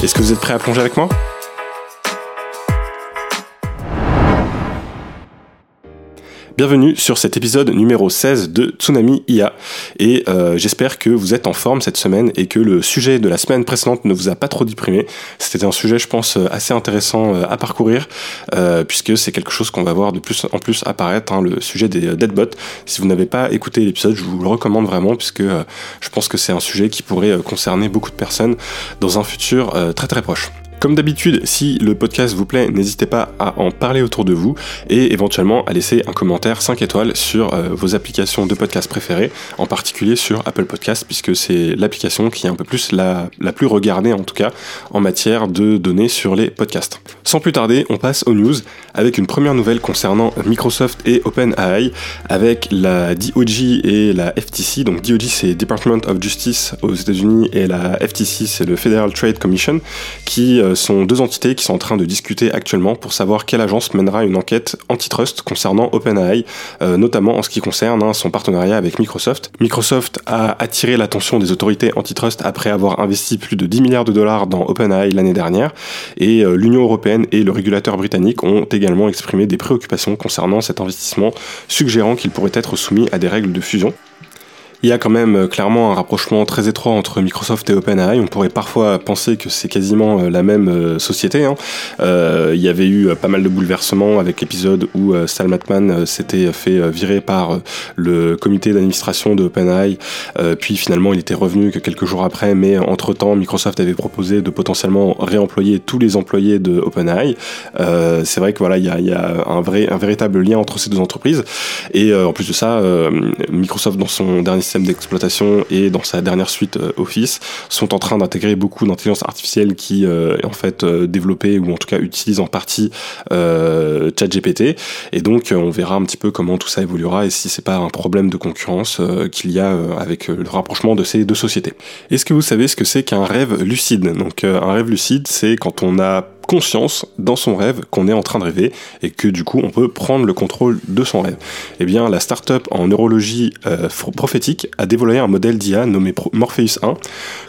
Est-ce que vous êtes prêts à plonger avec moi? Bienvenue sur cet épisode numéro 16 de Tsunami IA et euh, j'espère que vous êtes en forme cette semaine et que le sujet de la semaine précédente ne vous a pas trop déprimé. C'était un sujet je pense assez intéressant euh, à parcourir euh, puisque c'est quelque chose qu'on va voir de plus en plus apparaître, hein, le sujet des deadbots. Si vous n'avez pas écouté l'épisode, je vous le recommande vraiment puisque je pense que c'est un sujet qui pourrait concerner beaucoup de personnes dans un futur très très proche. Comme d'habitude, si le podcast vous plaît, n'hésitez pas à en parler autour de vous et éventuellement à laisser un commentaire 5 étoiles sur euh, vos applications de podcast préférées, en particulier sur Apple Podcast, puisque c'est l'application qui est un peu plus la, la plus regardée en tout cas en matière de données sur les podcasts. Sans plus tarder, on passe aux news avec une première nouvelle concernant Microsoft et OpenAI avec la DOJ et la FTC. Donc DOJ c'est Department of Justice aux États-Unis et la FTC c'est le Federal Trade Commission qui euh, sont deux entités qui sont en train de discuter actuellement pour savoir quelle agence mènera une enquête antitrust concernant OpenAI, euh, notamment en ce qui concerne hein, son partenariat avec Microsoft. Microsoft a attiré l'attention des autorités antitrust après avoir investi plus de 10 milliards de dollars dans OpenAI l'année dernière, et euh, l'Union européenne et le régulateur britannique ont également exprimé des préoccupations concernant cet investissement, suggérant qu'il pourrait être soumis à des règles de fusion. Il y a quand même euh, clairement un rapprochement très étroit entre Microsoft et OpenAI. On pourrait parfois penser que c'est quasiment euh, la même euh, société. Hein. il y avait eu pas mal de bouleversements avec l'épisode où Sal Matman s'était fait virer par le comité d'administration de OpenAI. puis finalement, il était revenu que quelques jours après. Mais entre-temps, Microsoft avait proposé de potentiellement réemployer tous les employés de OpenAI. c'est vrai que voilà, il y a, y a, un, vrai, un véritable lien entre ces deux entreprises. Et en plus de ça, Microsoft, dans son dernier d'exploitation et dans sa dernière suite euh, Office sont en train d'intégrer beaucoup d'intelligence artificielle qui euh, est en fait euh, développée ou en tout cas utilise en partie ChatGPT et donc on verra un petit peu comment tout ça évoluera et si c'est pas un problème de concurrence qu'il y a avec le rapprochement de ces deux sociétés. Est-ce que vous savez ce que c'est qu'un rêve lucide? Donc un rêve lucide c'est quand on a conscience dans son rêve qu'on est en train de rêver et que du coup on peut prendre le contrôle de son rêve. Eh bien la startup en neurologie euh, prophétique a dévoilé un modèle d'IA nommé Morpheus 1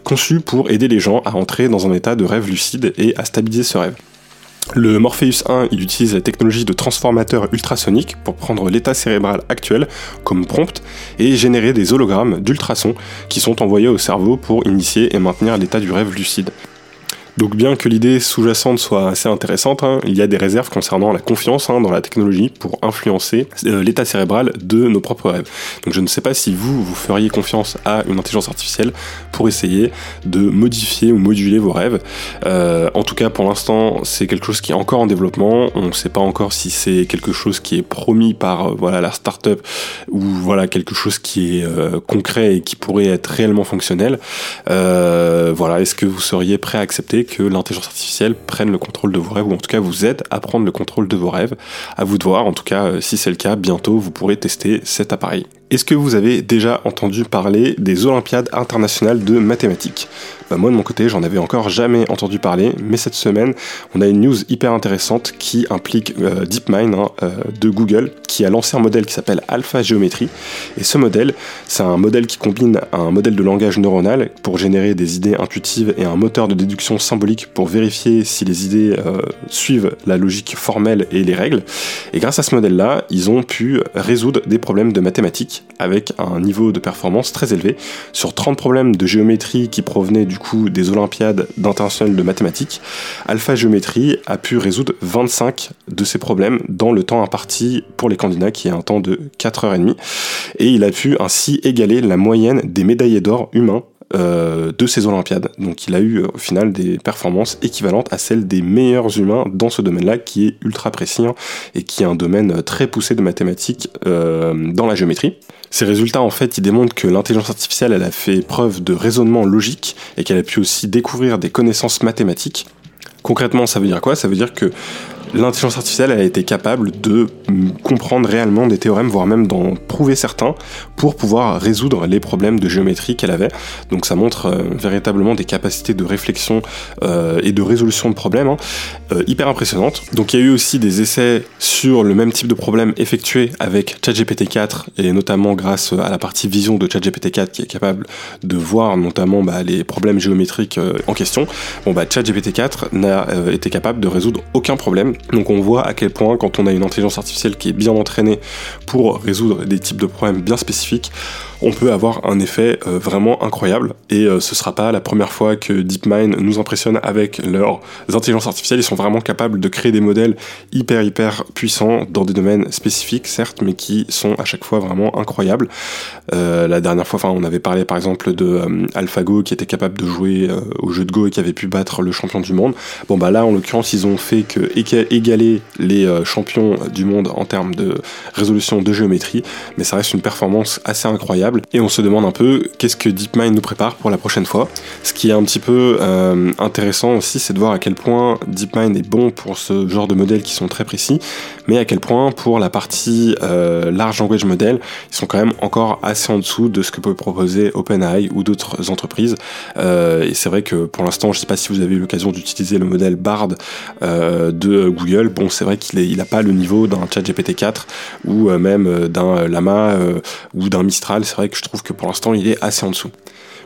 conçu pour aider les gens à entrer dans un état de rêve lucide et à stabiliser ce rêve. Le Morpheus 1, il utilise la technologie de transformateur ultrasonique pour prendre l'état cérébral actuel comme prompt et générer des hologrammes d'ultrasons qui sont envoyés au cerveau pour initier et maintenir l'état du rêve lucide. Donc bien que l'idée sous-jacente soit assez intéressante, hein, il y a des réserves concernant la confiance hein, dans la technologie pour influencer euh, l'état cérébral de nos propres rêves. Donc je ne sais pas si vous, vous feriez confiance à une intelligence artificielle pour essayer de modifier ou moduler vos rêves. Euh, en tout cas pour l'instant c'est quelque chose qui est encore en développement, on ne sait pas encore si c'est quelque chose qui est promis par euh, voilà, la startup ou voilà quelque chose qui est concret et qui pourrait être réellement fonctionnel. voilà, est-ce que vous seriez prêt à accepter que l'intelligence artificielle prenne le contrôle de vos rêves, ou en tout cas vous aide à prendre le contrôle de vos rêves. À vous de voir, en tout cas, euh, si c'est le cas, bientôt vous pourrez tester cet appareil. Est-ce que vous avez déjà entendu parler des Olympiades internationales de mathématiques? Bah, Moi de mon côté, j'en avais encore jamais entendu parler, mais cette semaine, on a une news hyper intéressante qui implique euh, DeepMind hein, euh, de Google, qui a lancé un modèle qui s'appelle Alpha Géométrie. Et ce modèle, c'est un modèle qui combine un modèle de langage neuronal pour générer des idées intuitives et un moteur de déduction symbolique pour vérifier si les idées euh, suivent la logique formelle et les règles. Et grâce à ce modèle-là, ils ont pu résoudre des problèmes de mathématiques avec un niveau de performance très élevé. Sur 30 problèmes de géométrie qui provenaient du coup des Olympiades d'international de mathématiques, Alpha Géométrie a pu résoudre 25 de ces problèmes dans le temps imparti pour les candidats qui est un temps de 4h30 et il a pu ainsi égaler la moyenne des médaillés d'or humains euh, de ces Olympiades. Donc il a eu au final des performances équivalentes à celles des meilleurs humains dans ce domaine-là, qui est ultra précis hein, et qui est un domaine très poussé de mathématiques dans la géométrie. Ces résultats, en fait, ils démontrent que l'intelligence artificielle, elle a fait preuve de raisonnement logique et qu'elle a pu aussi découvrir des connaissances mathématiques. Concrètement, ça veut dire quoi? Ça veut dire que l'intelligence artificielle a été capable de comprendre réellement des théorèmes, voire même d'en prouver certains, pour pouvoir résoudre les problèmes de géométrie qu'elle avait. Donc ça montre euh, véritablement des capacités de réflexion euh, et de résolution de problèmes hein, euh, hyper impressionnantes. Donc il y a eu aussi des essais sur le même type de problème effectués avec ChatGPT 4 et notamment grâce à la partie vision de ChatGPT 4 qui est capable de voir notamment bah, les problèmes géométriques en question. Bon bah ChatGPT 4 n'a été capable de résoudre aucun problème donc on voit à quel point quand on a une intelligence artificielle qui est bien entraînée pour résoudre des types de problèmes bien spécifiques, on peut avoir un effet euh, vraiment incroyable. Et euh, ce sera pas la première fois que DeepMind nous impressionne avec leurs intelligences artificielles. Ils sont vraiment capables de créer des modèles hyper hyper puissants dans des domaines spécifiques, certes, mais qui sont à chaque fois vraiment incroyables. Euh, la dernière fois, on avait parlé par exemple de AlphaGo qui était capable de jouer au jeu de Go et qui avait pu battre le champion du monde. Bon bah là, en l'occurrence, ils ont fait égaler les champions du monde en termes de résolution de géométrie, mais ça reste une performance assez incroyable et on se demande un peu qu'est-ce que DeepMind nous prépare pour la prochaine fois. Ce qui est un petit peu euh, intéressant aussi, c'est de voir à quel point DeepMind est bon pour ce genre de modèles qui sont très précis, mais à quel point pour la partie euh, large language model, ils sont quand même encore assez en dessous de ce que peut proposer OpenAI ou d'autres entreprises. Euh, et c'est vrai que pour l'instant, je ne sais pas si vous avez eu l'occasion d'utiliser le modèle Bard de Google. Bon, c'est vrai qu'il n'a pas le niveau d'un ChatGPT 4 ou même d'un Lama ou d'un Mistral que je trouve que pour l'instant il est assez en dessous.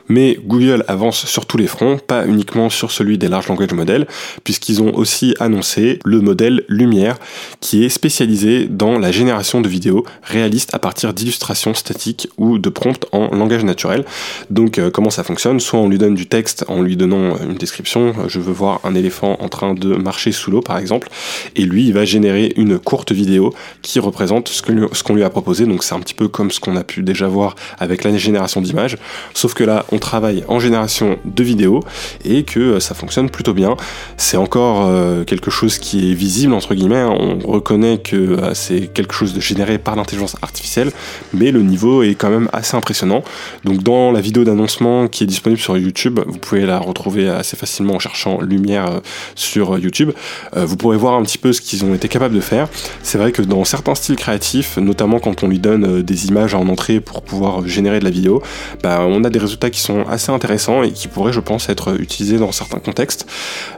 Mais Google avance sur tous les fronts, pas uniquement sur celui des large language models, puisqu'ils ont aussi annoncé le modèle Lumière, qui est spécialisé dans la génération de vidéos réalistes à partir d'illustrations statiques ou de prompts en langage naturel. Donc euh, comment ça fonctionne? Soit on lui donne du texte en lui donnant une description, je veux voir un éléphant en train de marcher sous l'eau par exemple, et lui il va générer une courte vidéo qui représente ce qu'on lui a proposé, donc c'est un petit peu comme ce qu'on a pu déjà voir avec la génération d'images, sauf que là on travaille en génération de vidéos et que euh, ça fonctionne plutôt bien. C'est encore euh, quelque chose qui est visible entre guillemets, hein. on reconnaît que euh, c'est quelque chose de généré par l'intelligence artificielle, mais le niveau est quand même assez impressionnant. Donc dans la vidéo d'annoncement qui est disponible sur YouTube, vous pouvez la retrouver assez facilement en cherchant Lumière sur YouTube. Vous pourrez voir un petit peu ce qu'ils ont été capables de faire. C'est vrai que dans certains styles créatifs, notamment quand on lui donne des images en entrée pour pouvoir générer de la vidéo, bah, on a des résultats qui sont assez intéressants et qui pourraient, je pense, être utilisés dans certains contextes.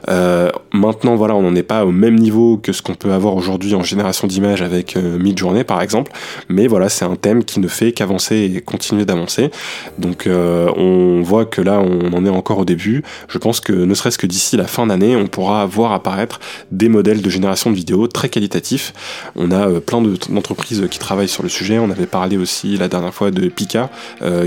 Euh, maintenant, voilà, on n'en est pas au même niveau que ce qu'on peut avoir aujourd'hui en génération d'images avec euh, Midjourney, par exemple, mais voilà, c'est un thème qui ne fait qu'avancer et continuer d'avancer. Donc, euh, on voit que là, on en est encore au début. Je pense que ne serait-ce que d'ici la fin d'année, on pourra voir apparaître des modèles de génération de vidéos très qualitatifs. On a euh, plein d'entreprises qui travaillent sur le sujet. On avait parlé aussi la dernière fois de Pika,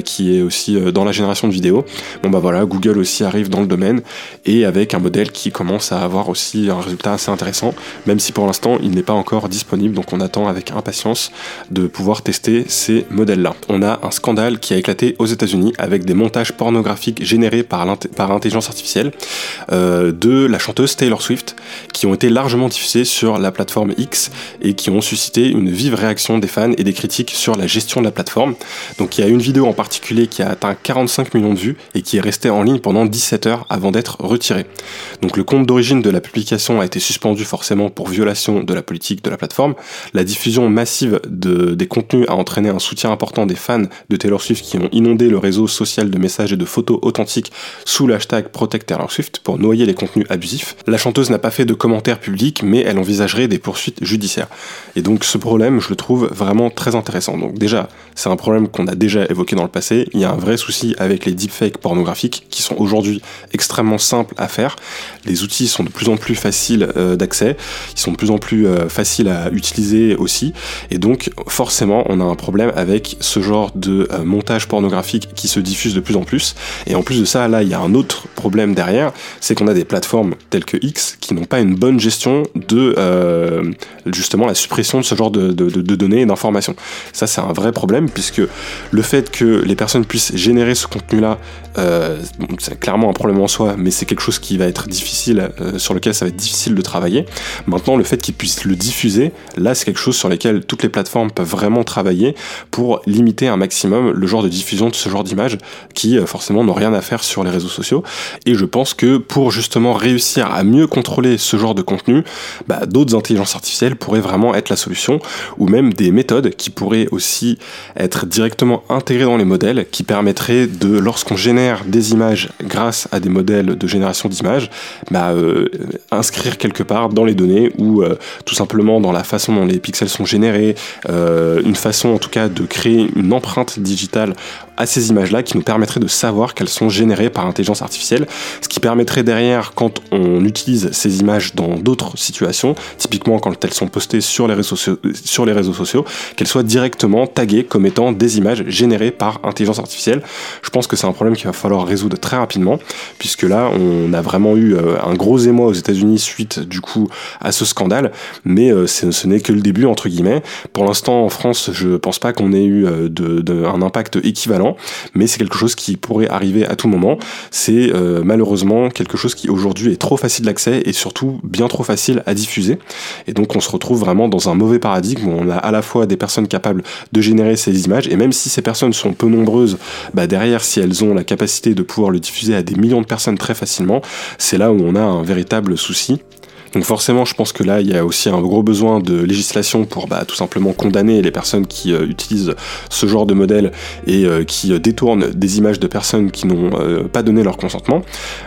qui est aussi dans la génération de vidéos Bon bah voilà, Google aussi arrive dans le domaine et avec un modèle qui commence à avoir aussi un résultat assez intéressant, même si pour l'instant il n'est pas encore disponible, donc on attend avec impatience de pouvoir tester ces modèles-là. On a un scandale qui a éclaté aux États-Unis avec des montages pornographiques générés par l'intelligence artificielle euh, de la chanteuse Taylor Swift, qui ont été largement diffusés sur la plateforme X et qui ont suscité une vive réaction des fans et des critiques sur la gestion de la plateforme. Donc il y a une vidéo en particulier qui a atteint 45 millions de vues et qui est resté en ligne pendant 17 heures avant d'être retiré. Donc le compte d'origine de la publication a été suspendu forcément pour violation de la politique de la plateforme. La diffusion massive de, des contenus a entraîné un soutien important des fans de Taylor Swift qui ont inondé le réseau social de messages et de photos authentiques sous l'hashtag Protect Taylor Swift pour noyer les contenus abusifs. La chanteuse n'a pas fait de commentaires publics mais elle envisagerait des poursuites judiciaires. Et donc ce problème, je le trouve vraiment très intéressant. Donc déjà, c'est un problème qu'on a déjà évoqué dans le passé. Il y a un vrai souci avec les deepfakes pornographiques qui sont aujourd'hui extrêmement simples à faire. Les outils sont de plus en plus faciles euh, d'accès, ils sont de plus en plus euh, faciles à utiliser aussi, et donc forcément on a un problème avec ce genre de euh, montage pornographique qui se diffuse de plus en plus. Et en plus de ça, là il y a un autre problème derrière, c'est qu'on a des plateformes telles que X qui n'ont pas une bonne gestion de justement la suppression de ce genre de, de données et d'informations. Ça c'est un vrai problème puisque le fait que les personnes puissent générer ce contenu contenu-là, euh, c'est clairement un problème en soi, mais c'est quelque chose qui va être difficile, euh, sur lequel ça va être difficile de travailler. Maintenant, le fait qu'ils puissent le diffuser, là, c'est quelque chose sur lequel toutes les plateformes peuvent vraiment travailler pour limiter un maximum le genre de diffusion de ce genre d'images qui, euh, forcément, n'ont rien à faire sur les réseaux sociaux. Et je pense que pour justement réussir à mieux contrôler ce genre de contenu, bah, d'autres intelligences artificielles pourraient vraiment être la solution, ou même des méthodes qui pourraient aussi être directement intégrées dans les modèles, qui permettraient de, lorsqu'on génère des images grâce à des modèles de génération d'images, bah, euh, inscrire quelque part dans les données ou euh, tout simplement dans la façon dont les pixels sont générés, euh, une façon en tout cas de créer une empreinte digitale à ces images-là qui nous permettrait de savoir qu'elles sont générées par intelligence artificielle, ce qui permettrait derrière, quand on utilise ces images dans d'autres situations, typiquement quand elles sont postées sur les réseaux sociaux, sur les réseaux sociaux, qu'elles soient directement taguées comme étant des images générées par intelligence artificielle. Je pense que c'est un problème qu'il va falloir résoudre très rapidement, puisque là, on a vraiment eu euh, un gros émoi aux États-Unis suite du coup à ce scandale, mais euh, ce n'est que le début entre guillemets. Pour l'instant, en France, je pense pas qu'on ait eu euh, un impact équivalent mais c'est quelque chose qui pourrait arriver à tout moment. C'est euh, malheureusement quelque chose qui aujourd'hui est trop facile d'accès et surtout bien trop facile à diffuser. Et donc on se retrouve vraiment dans un mauvais paradigme où on a à la fois des personnes capables de générer ces images, et même si ces personnes sont peu nombreuses, bah derrière, si elles ont la capacité de pouvoir le diffuser à des millions de personnes très facilement, c'est là où on a un véritable souci. Donc forcément, je pense que là, il y a aussi un gros besoin de législation pour bah, tout simplement condamner les personnes qui euh, utilisent ce genre de modèle et euh, qui euh, détournent des images de personnes qui n'ont pas donné leur consentement.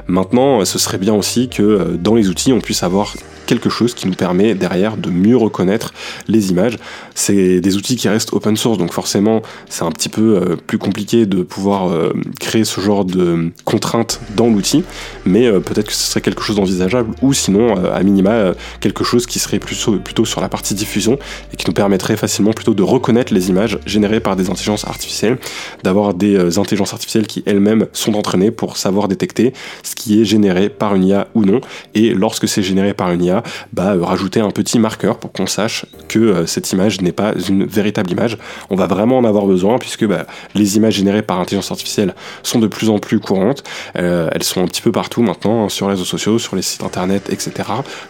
Maintenant, ce serait bien aussi que dans les outils, on puisse avoir quelque chose qui nous permet derrière de mieux reconnaître les images. C'est des outils qui restent open source, donc forcément c'est un petit peu euh, plus compliqué de pouvoir euh, créer ce genre de contraintes dans l'outil, mais euh, peut-être que ce serait quelque chose d'envisageable, ou sinon à minima quelque chose qui serait plutôt, plutôt sur la partie diffusion et qui nous permettrait facilement plutôt de reconnaître les images générées par des intelligences artificielles, d'avoir des intelligences artificielles qui elles-mêmes sont entraînées pour savoir détecter ce qui est généré par une IA ou non, et lorsque c'est généré par une IA, bah, euh, rajouter un petit marqueur pour qu'on sache que euh, cette image n'est pas une véritable image. On va vraiment en avoir besoin puisque bah, les images générées par intelligence artificielle sont de plus en plus courantes. Euh, elles sont un petit peu partout maintenant, hein, sur les réseaux sociaux, sur les sites internet, etc.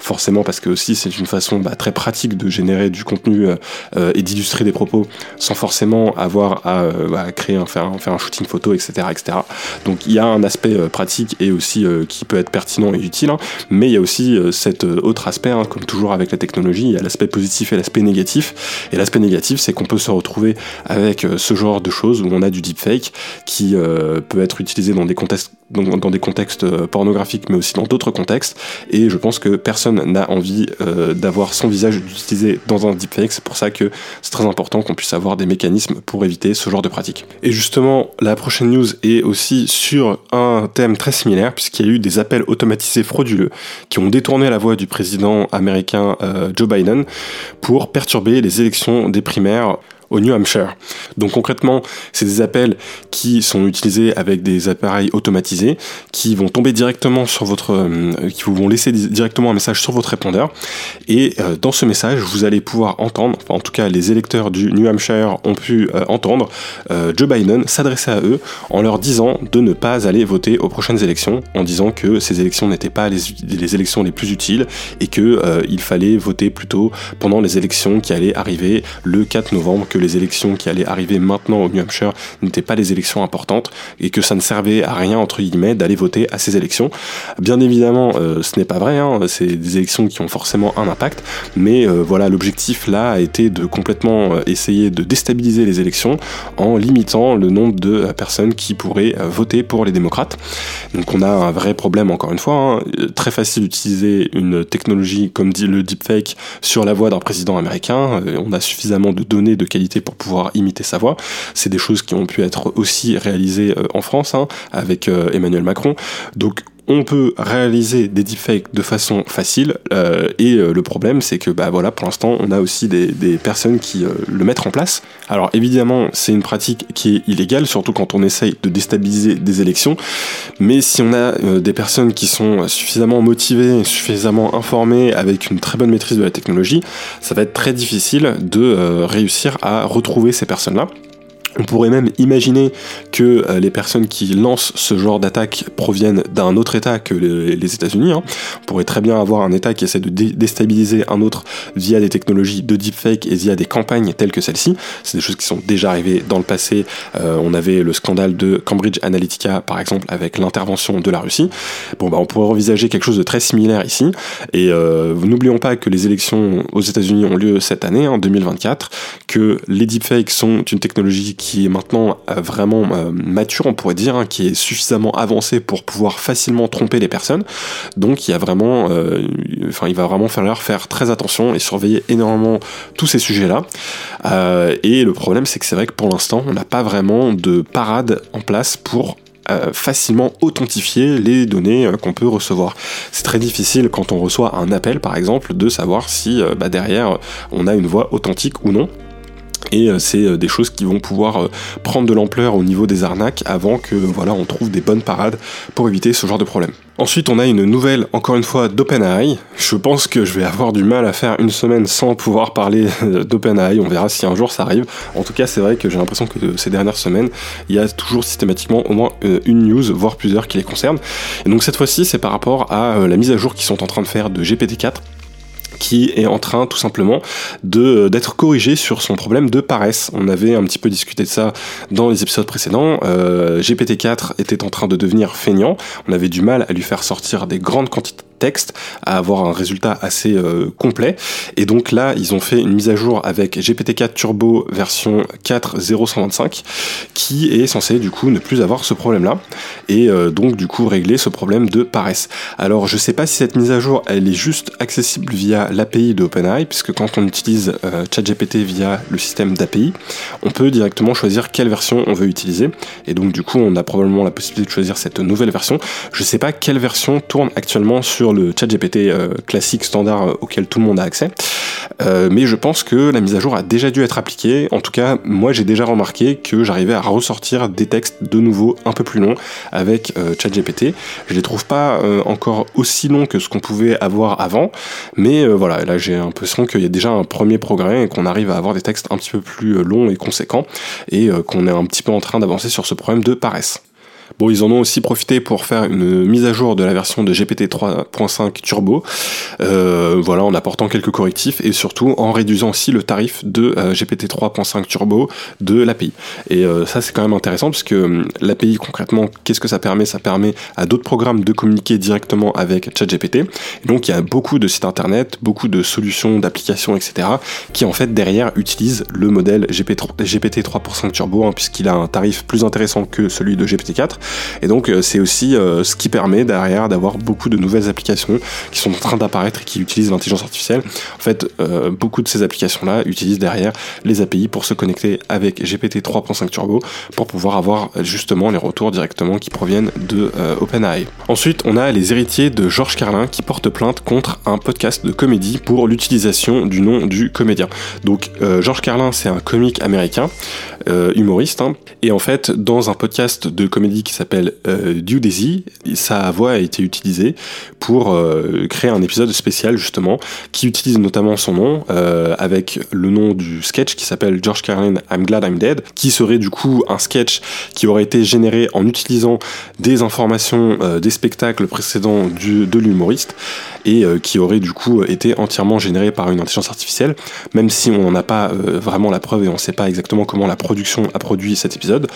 Forcément parce que aussi c'est une façon bah, très pratique de générer du contenu et d'illustrer des propos sans forcément avoir à, créer, un, faire, un, faire un shooting photo, etc., etc. Donc il y a un aspect pratique et aussi qui peut être pertinent et utile, hein, mais il y a aussi cette autre aspect, hein, comme toujours avec la technologie, il y a l'aspect positif et l'aspect négatif. Et l'aspect négatif, c'est qu'on peut se retrouver avec euh, ce genre de choses où on a du deepfake qui euh, peut être utilisé dans des contextes dans, des contextes euh, pornographiques, mais aussi dans d'autres contextes. Et je pense que personne n'a envie d'avoir son visage utilisé dans un deepfake. C'est pour ça que c'est très important qu'on puisse avoir des mécanismes pour éviter ce genre de pratique. Et justement, la prochaine news est aussi sur un thème très similaire, puisqu'il y a eu des appels automatisés frauduleux qui ont détourné la voix du président américain euh, Joe Biden pour perturber les élections des primaires au New Hampshire. Donc concrètement, c'est des appels qui sont utilisés avec des appareils automatisés qui vont tomber directement sur votre, euh, qui vous vont laisser directement un message sur votre répondeur. Et euh, dans ce message, vous allez pouvoir entendre, enfin, en tout cas les électeurs du New Hampshire ont pu euh, entendre Joe Biden s'adresser à eux en leur disant de ne pas aller voter aux prochaines élections, en disant que ces élections n'étaient pas les, les, élections les plus utiles et que il fallait voter plutôt pendant les élections qui allaient arriver le 4 novembre, que les élections qui allaient arriver maintenant au New Hampshire n'étaient pas des élections importantes et que ça ne servait à rien, entre guillemets, d'aller voter à ces élections. Bien évidemment, euh, ce n'est pas vrai, hein, c'est des élections qui ont forcément un impact, mais euh, voilà, l'objectif là a été de complètement euh, essayer de déstabiliser les élections en limitant le nombre de personnes qui pourraient voter pour les démocrates. Donc on a un vrai problème encore une fois, hein. très facile d'utiliser une technologie comme dit le deepfake sur la voix d'un président américain, on a suffisamment de données de qualité pour pouvoir imiter sa voix. C'est des choses qui ont pu être aussi réalisées euh, en France hein, avec euh, Emmanuel Macron. Donc on peut réaliser des deepfakes de façon facile euh, et euh, le problème c'est que bah voilà pour l'instant on a aussi des, personnes qui euh, le mettent en place. Alors évidemment c'est une pratique qui est illégale surtout quand on essaye de déstabiliser des élections. Mais si on a des personnes qui sont suffisamment motivées suffisamment informées avec une très bonne maîtrise de la technologie ça va être très difficile de réussir à retrouver ces personnes là On pourrait même imaginer que euh, les personnes qui lancent ce genre d'attaque proviennent d'un autre État que les, États-Unis. Hein. On pourrait très bien avoir un État qui essaie de déstabiliser un autre via des technologies de deepfake et via des campagnes telles que celle-ci. C'est des choses qui sont déjà arrivées dans le passé. Euh, on avait le scandale de Cambridge Analytica, par exemple, avec l'intervention de la Russie. Bon, bah, on pourrait envisager quelque chose de très similaire ici. Et euh, n'oublions pas que les élections aux États-Unis ont lieu cette année, en 2024, que les deepfakes sont une technologie qui est maintenant euh, vraiment euh, mature, on pourrait dire, hein, qui est suffisamment avancé pour pouvoir facilement tromper les personnes. Donc il y a vraiment, euh, il va vraiment falloir faire très attention et surveiller énormément tous ces sujets-là. et le problème, c'est que c'est vrai que pour l'instant, on n'a pas vraiment de parade en place pour facilement authentifier les données qu'on peut recevoir. C'est très difficile quand on reçoit un appel par exemple de savoir si bah, derrière on a une voix authentique ou non. Et euh, c'est euh, des choses qui vont pouvoir euh, prendre de l'ampleur au niveau des arnaques avant que voilà on trouve des bonnes parades pour éviter ce genre de problème. Ensuite, on a une nouvelle, encore une fois, d'OpenAI. Je pense que je vais avoir du mal à faire une semaine sans pouvoir parler d'OpenAI. On verra si un jour ça arrive. En tout cas, c'est vrai que j'ai l'impression que ces dernières semaines, il y a toujours systématiquement au moins une news, voire plusieurs qui les concernent. Et donc cette fois-ci, c'est par rapport à la mise à jour qu'ils sont en train de faire de GPT-4 qui est en train tout simplement de d'être corrigé sur son problème de paresse. On avait un petit peu discuté de ça dans les épisodes précédents. Euh, GPT-4 était en train de devenir feignant. On avait du mal à lui faire sortir des grandes quantités à avoir un résultat assez euh, complet. Et donc là, ils ont fait une mise à jour avec GPT-4 Turbo version 4.0.125 qui est censé du coup ne plus avoir ce problème-là et euh, donc du coup régler ce problème de paresse. Alors je sais pas si cette mise à jour elle est juste accessible via l'API de OpenAI puisque quand on utilise euh, ChatGPT via le système d'API, on peut directement choisir quelle version on veut utiliser et donc du coup on a probablement la possibilité de choisir cette nouvelle version. Je sais pas quelle version tourne actuellement sur le chat GPT euh, classique standard euh, auquel tout le monde a accès. Euh, mais je pense que la mise à jour a déjà dû être appliquée. En tout cas, moi j'ai déjà remarqué que j'arrivais à ressortir des textes de nouveau un peu plus longs avec ChatGPT. Je les trouve pas encore aussi longs que ce qu'on pouvait avoir avant, mais voilà, là j'ai l'impression qu'il y a déjà un premier progrès et qu'on arrive à avoir des textes un petit peu plus longs et conséquents et qu'on est un petit peu en train d'avancer sur ce problème de paresse. Bon, ils en ont aussi profité pour faire une mise à jour de la version de GPT 3.5 Turbo, euh, voilà, en apportant quelques correctifs et surtout en réduisant aussi le tarif de euh, GPT 3.5 Turbo de l'API. Et euh, ça, c'est quand même intéressant parce que hum, l'API, concrètement, qu'est-ce que ça permet? Ça permet à d'autres programmes de communiquer directement avec ChatGPT. Donc, il y a beaucoup de sites internet, beaucoup de solutions, d'applications, etc., qui en fait derrière utilisent le modèle GPT 3.5 Turbo, hein, puisqu'il a un tarif plus intéressant que celui de GPT 4 et donc euh, c'est aussi euh, ce qui permet derrière d'avoir beaucoup de nouvelles applications qui sont en train d'apparaître et qui utilisent l'intelligence artificielle. En fait, euh, beaucoup de ces applications-là utilisent derrière les API pour se connecter avec GPT 3.5 Turbo pour pouvoir avoir justement les retours directement qui proviennent de OpenAI. Ensuite, on a les héritiers de Georges Carlin qui portent plainte contre un podcast de comédie pour l'utilisation du nom du comédien. Donc Georges Carlin, c'est un comique américain, humoriste, hein. et en fait, dans un podcast de comédie qui s'appelle euh, Daisy. Sa voix a été utilisée pour euh, créer un épisode spécial justement qui utilise notamment son nom euh, avec le nom du sketch qui s'appelle George Carlin I'm Glad I'm Dead, qui serait du coup un sketch qui aurait été généré en utilisant des informations euh, des spectacles précédents de l'humoriste et qui aurait du coup été entièrement généré par une intelligence artificielle, même si on n'en a pas vraiment la preuve et on ne sait pas exactement comment la production a produit cet épisode.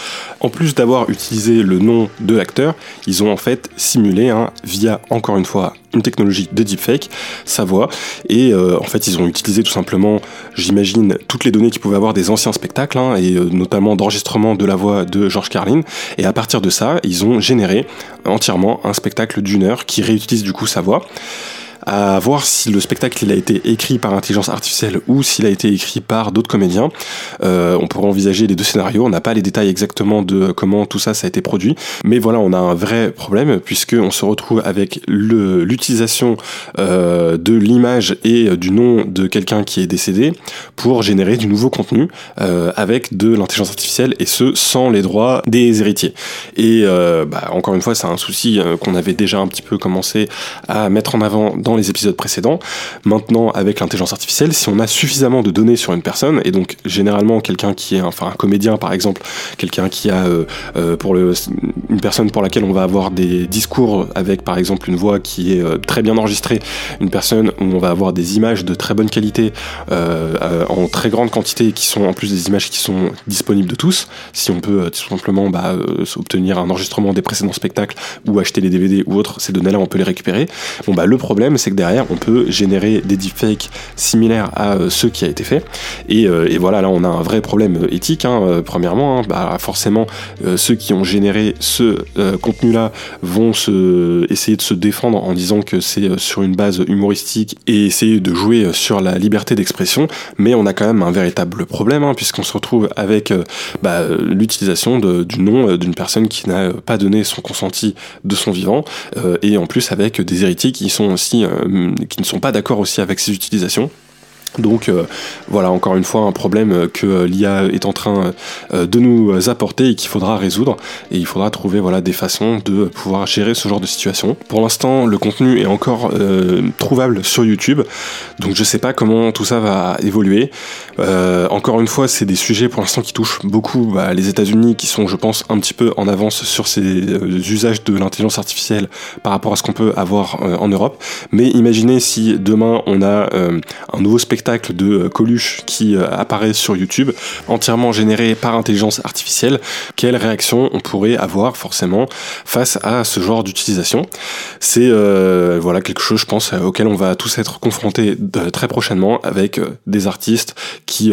En plus d'avoir utilisé le nom de l'acteur, ils ont en fait simulé, hein, via encore une fois une technologie de deepfake, sa voix, et euh, en fait ils ont utilisé tout simplement, j'imagine, toutes les données qu'ils pouvaient avoir des anciens spectacles, hein, et euh, notamment d'enregistrement de la voix de George Carlin, et à partir de ça, ils ont généré entièrement un spectacle d'une heure qui réutilise du coup sa voix à voir si le spectacle il a été écrit par intelligence artificielle ou s'il a été écrit par d'autres comédiens. Euh, on pourrait envisager les deux scénarios. On n'a pas les détails exactement de comment tout ça ça a été produit, mais voilà, on a un vrai problème puisque on se retrouve avec l'utilisation euh, de l'image et du nom de quelqu'un qui est décédé pour générer du nouveau contenu euh, avec de l'intelligence artificielle et ce sans les droits des héritiers. Et bah, encore une fois, c'est un souci qu'on avait déjà un petit peu commencé à mettre en avant dans les épisodes précédents. Maintenant, avec l'intelligence artificielle, si on a suffisamment de données sur une personne, et donc généralement quelqu'un qui est, enfin un comédien par exemple, quelqu'un qui a euh, euh, pour le, une personne pour laquelle on va avoir des discours avec par exemple une voix qui est euh, très bien enregistrée, une personne où on va avoir des images de très bonne qualité en très grande quantité, qui sont en plus des images qui sont disponibles de tous. Si on peut tout simplement bah, obtenir un enregistrement des précédents spectacles ou acheter les DVD ou autres, ces données-là on peut les récupérer. Bon bah le problème c'est que derrière on peut générer des deepfakes similaires à ceux qui a été fait. Et, voilà, là on a un vrai problème éthique. Hein, premièrement, hein. bah, forcément ceux qui ont généré ce euh, contenu-là vont essayer de se défendre en disant que c'est euh, sur une base humoristique et essayer de jouer sur la liberté d'expression, mais on a quand même un véritable problème hein, puisqu'on se retrouve avec euh, bah, l'utilisation du nom d'une personne qui n'a pas donné son consenti de son vivant et en plus avec des héritiers qui sont aussi qui ne sont pas d'accord aussi avec ces utilisations. Donc euh, voilà encore une fois un problème que l'IA est en train euh, de nous apporter et qu'il faudra résoudre et il faudra trouver voilà des façons de pouvoir gérer ce genre de situation. Pour l'instant le contenu est encore euh, trouvable sur YouTube donc je sais pas comment tout ça va évoluer. encore une fois c'est des sujets pour l'instant qui touchent beaucoup bah, les États-Unis qui sont je pense un petit peu en avance sur ces usages de l'intelligence artificielle par rapport à ce qu'on peut avoir en Europe. Mais imaginez si demain on a un nouveau spectacle de euh, Coluche qui euh, apparaît sur YouTube, entièrement généré par intelligence artificielle, quelle réaction on pourrait avoir forcément face à ce genre d'utilisation? C'est euh, voilà quelque chose, je pense, auquel on va tous être confrontés très prochainement avec des artistes qui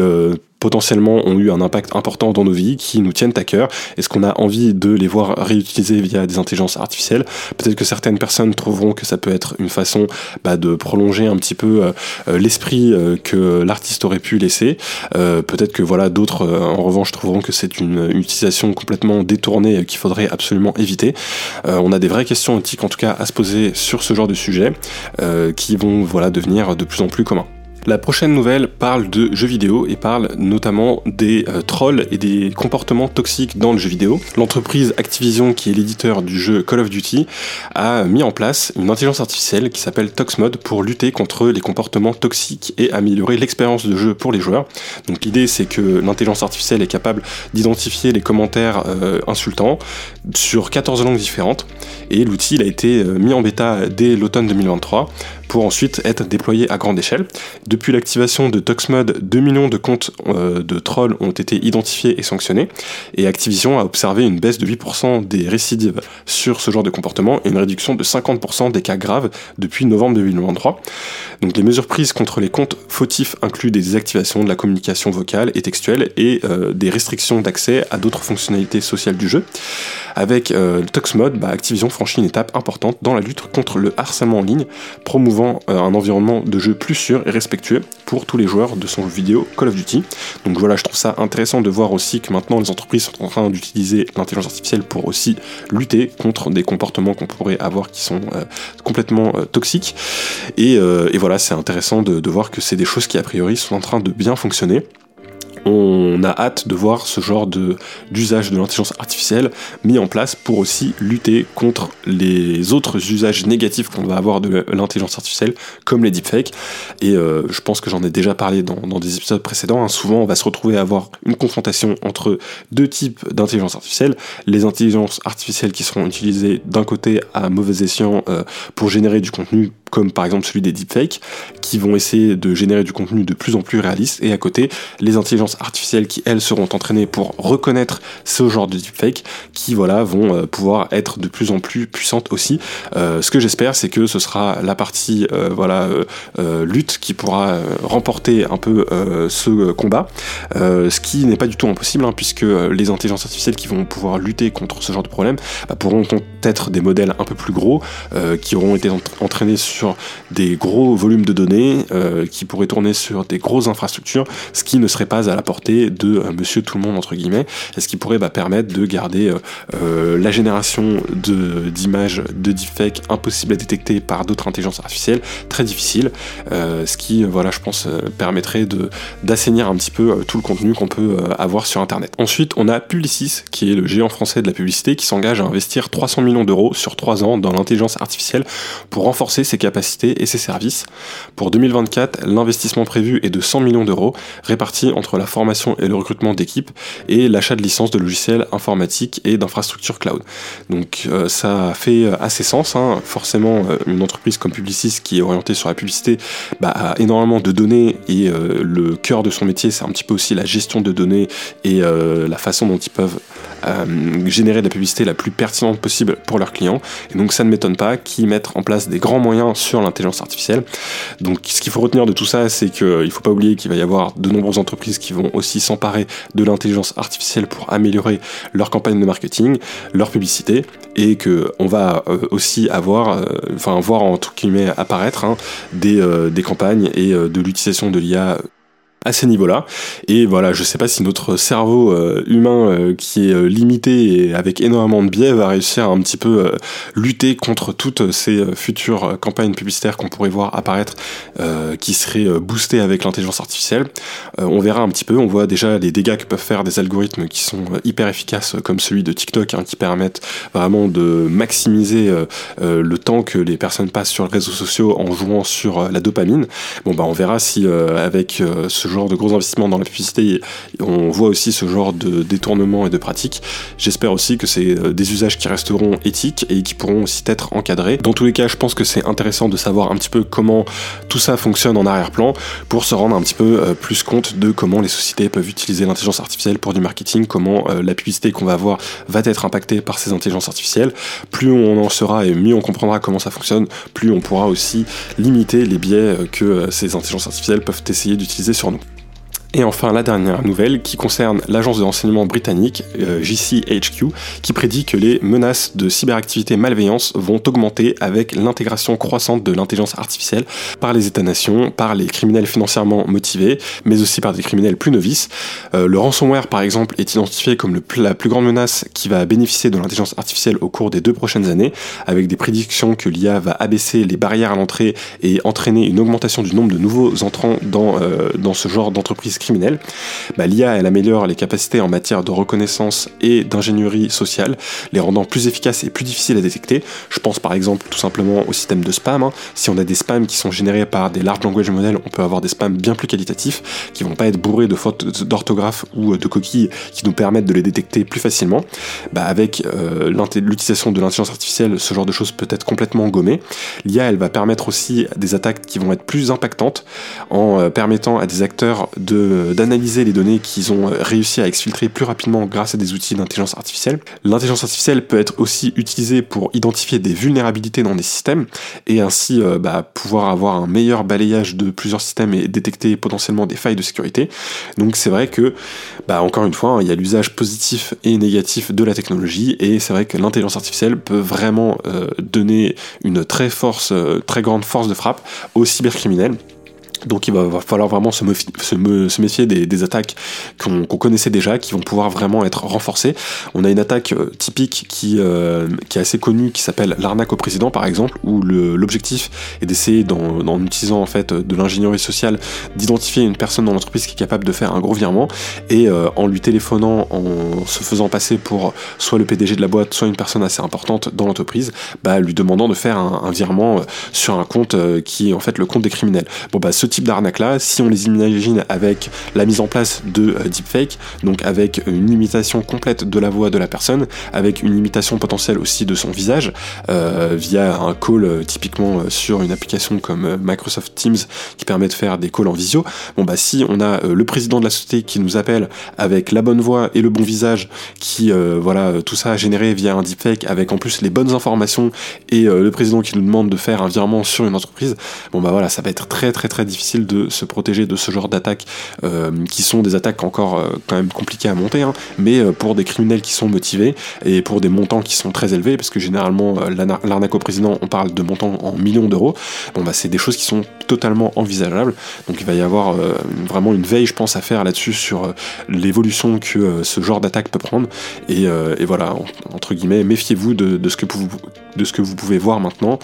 potentiellement ont eu un impact important dans nos vies, qui nous tiennent à cœur Est-ce qu'on a envie de les voir réutiliser via des intelligences artificielles? Peut-être que certaines personnes trouveront que ça peut être une façon bah, de prolonger un petit peu euh, euh, l'esprit euh, que l'artiste aurait pu laisser. Peut-être que voilà d'autres en revanche trouveront que c'est une, utilisation complètement détournée qu'il faudrait absolument éviter. on a des vraies questions éthiques en tout cas à se poser sur ce genre de sujet qui vont voilà devenir de plus en plus communs. La prochaine nouvelle parle de jeux vidéo et parle notamment des euh, trolls et des comportements toxiques dans le jeu vidéo. L'entreprise Activision, qui est l'éditeur du jeu Call of Duty, a mis en place une intelligence artificielle qui s'appelle ToxMod pour lutter contre les comportements toxiques et améliorer l'expérience de jeu pour les joueurs. Donc l'idée c'est que l'intelligence artificielle est capable d'identifier les commentaires euh, insultants sur 14 langues différentes et l'outil a été euh, mis en bêta dès l'automne 2023 pour ensuite être déployé à grande échelle. Depuis l'activation de Toxmod, 2 millions de comptes euh, de trolls ont été identifiés et sanctionnés, et Activision a observé une baisse de 8% des récidives sur ce genre de comportement et une réduction de 50% des cas graves depuis novembre 2023. Donc les mesures prises contre les comptes fautifs incluent des désactivations de la communication vocale et textuelle et euh, des restrictions d'accès à d'autres fonctionnalités sociales du jeu. Avec euh, bah, Activision franchit une étape importante dans la lutte contre le harcèlement en ligne, promouvant euh, un environnement de jeu plus sûr et respectueux pour tous les joueurs de son jeu vidéo Call of Duty. Donc voilà, je trouve ça intéressant de voir aussi que maintenant les entreprises sont en train d'utiliser l'intelligence artificielle pour aussi lutter contre des comportements qu'on pourrait avoir qui sont euh, complètement toxiques. Et, voilà, c'est intéressant de voir que c'est des choses qui a priori sont en train de bien fonctionner on a hâte de voir ce genre d'usage de l'intelligence artificielle mis en place pour aussi lutter contre les autres usages négatifs qu'on va avoir de l'intelligence artificielle, comme les deepfakes. Et euh, je pense que j'en ai déjà parlé dans, des épisodes précédents. Hein. Souvent, on va se retrouver à avoir une confrontation entre deux types d'intelligence artificielle. Les intelligences artificielles qui seront utilisées d'un côté à mauvais escient euh, pour générer du contenu comme par exemple celui des deepfakes, qui vont essayer de générer du contenu de plus en plus réaliste, et à côté, les intelligences artificielles qui, elles, seront entraînées pour reconnaître ce genre de deepfake, qui, voilà, vont euh, pouvoir être de plus en plus puissantes aussi. Euh, ce que j'espère, c'est que ce sera la partie, euh, voilà, lutte qui pourra remporter un peu ce combat, ce qui n'est pas du tout impossible, hein, puisque les intelligences artificielles qui vont pouvoir lutter contre ce genre de problème bah, pourront être des modèles un peu plus gros, qui auront été entraînés sur des gros volumes de données qui pourraient tourner sur des grosses infrastructures, ce qui ne serait pas à la portée de euh, monsieur tout le monde entre guillemets, et ce qui pourrait bah, permettre de garder euh, la génération d'images de, deepfake impossible à détecter par d'autres intelligences artificielles, très difficile, ce qui voilà je pense permettrait d'assainir un petit peu tout le contenu qu'on peut avoir sur internet. Ensuite on a Publicis qui est le géant français de la publicité qui s'engage à investir 300 millions d'euros sur 3 ans dans l'intelligence artificielle pour renforcer ses capacités et ses services. Pour 2024, l'investissement prévu est de 100 millions d'euros, répartis entre la formation et le recrutement d'équipes et l'achat de licences de logiciels informatiques et d'infrastructures cloud. Donc euh, ça fait assez sens, hein. forcément une entreprise comme Publicis qui est orientée sur la publicité bah, a énormément de données et le cœur de son métier c'est un petit peu aussi la gestion de données et la façon dont ils peuvent générer de la publicité la plus pertinente possible pour leurs clients. Et donc ça ne m'étonne pas qu'ils mettent en place des grands moyens sur l'intelligence artificielle. Donc ce qu'il faut retenir de tout ça, c'est qu'il ne faut pas oublier qu'il va y avoir de nombreuses entreprises qui vont aussi s'emparer de l'intelligence artificielle pour améliorer leur campagne de marketing, leur publicité, et que on va euh, aussi avoir, euh, enfin voir en tout guillemets apparaître hein, euh, des campagnes et de l'utilisation de l'IA à ces niveaux-là. Et voilà, je sais pas si notre cerveau euh, humain euh, qui est euh, limité et avec énormément de biais va réussir à un petit peu lutter contre toutes ces futures campagnes publicitaires qu'on pourrait voir apparaître qui seraient boostées avec l'intelligence artificielle. on verra un petit peu, on voit déjà les dégâts que peuvent faire des algorithmes qui sont hyper efficaces comme celui de TikTok hein, qui permettent vraiment de maximiser le temps que les personnes passent sur les réseaux sociaux en jouant sur la dopamine. Bon bah on verra si avec ce genre de gros investissements dans la publicité, on voit aussi ce genre de détournement et de pratiques. J'espère aussi que c'est euh, des usages qui resteront éthiques et qui pourront aussi être encadrés. Dans tous les cas, je pense que c'est intéressant de savoir un petit peu comment tout ça fonctionne en arrière-plan pour se rendre un petit peu euh, plus compte de comment les sociétés peuvent utiliser l'intelligence artificielle pour du marketing, comment euh, la publicité qu'on va avoir va être impactée par ces intelligences artificielles. Plus on en sera et mieux on comprendra comment ça fonctionne, plus on pourra aussi limiter les biais que ces intelligences artificielles peuvent essayer d'utiliser sur nous. Et enfin, la dernière nouvelle qui concerne l'agence de renseignement britannique, euh, JCHQ, qui prédit que les menaces de cyberactivité malveillance vont augmenter avec l'intégration croissante de l'intelligence artificielle par les États-nations, par les criminels financièrement motivés, mais aussi par des criminels plus novices. Euh, le ransomware, par exemple, est identifié comme la plus grande menace qui va bénéficier de l'intelligence artificielle au cours des deux prochaines années, avec des prédictions que l'IA va abaisser les barrières à l'entrée et entraîner une augmentation du nombre de nouveaux entrants dans, euh, dans ce genre d'entreprise criminelle, bah, l'IA elle améliore les capacités en matière de reconnaissance et d'ingénierie sociale, les rendant plus efficaces et plus difficiles à détecter. Je pense par exemple tout simplement au système de spam. Hein. Si on a des spams qui sont générés par des large language models, on peut avoir des spams bien plus qualitatifs qui vont pas être bourrés de fautes d'orthographe ou de coquilles qui nous permettent de les détecter plus facilement. Bah, avec euh, l'utilisation de l'intelligence artificielle, ce genre de choses peut être complètement gommé. L'IA elle va permettre aussi des attaques qui vont être plus impactantes en euh, permettant à des acteurs de d'analyser les données qu'ils ont euh, réussi à exfiltrer plus rapidement grâce à des outils d'intelligence artificielle. L'intelligence artificielle peut être aussi utilisée pour identifier des vulnérabilités dans des systèmes et ainsi euh, bah, pouvoir avoir un meilleur balayage de plusieurs systèmes et détecter potentiellement des failles de sécurité. Donc c'est vrai que, bah, encore une fois, hein, il y a l'usage positif et négatif de la technologie et c'est vrai que l'intelligence artificielle peut vraiment donner une très, force, très grande force de frappe aux cybercriminels donc il va, falloir vraiment se, méfier des, attaques qu'on connaissait déjà, qui vont pouvoir vraiment être renforcées. On a une attaque euh, typique qui, euh, qui est assez connue, qui s'appelle l'arnaque au président par exemple, où l'objectif est d'essayer, en, utilisant en fait de l'ingénierie sociale, d'identifier une personne dans l'entreprise qui est capable de faire un gros virement, et euh, en lui téléphonant, en se faisant passer pour soit le PDG de la boîte, soit une personne assez importante dans l'entreprise, bah, lui demandant de faire un, virement sur un compte qui est en fait le compte des criminels. Bon bah ce type d'arnaque-là, si on les imagine avec la mise en place de euh, deepfake, donc avec une imitation complète de la voix de la personne, avec une imitation potentielle aussi de son visage, euh, via un call euh, typiquement sur une application comme Microsoft Teams qui permet de faire des calls en visio, bon bah si on a le président de la société qui nous appelle avec la bonne voix et le bon visage, qui voilà tout ça généré via un deepfake avec en plus les bonnes informations et le président qui nous demande de faire un virement sur une entreprise, bon bah voilà ça va être très très très difficile de se protéger de ce genre d'attaques euh, qui sont des attaques encore euh, quand même compliquées à monter, hein, mais euh, pour des criminels qui sont motivés et pour des montants qui sont très élevés, parce que généralement l'arnaque au président, on parle de montants en millions d'euros, bon bah c'est des choses qui sont totalement envisageables, donc il va y avoir vraiment une veille, je pense, à faire là-dessus sur l'évolution que ce genre d'attaque peut prendre, et, voilà, entre guillemets, méfiez-vous de, de, ce que vous de ce que vous pouvez voir maintenant,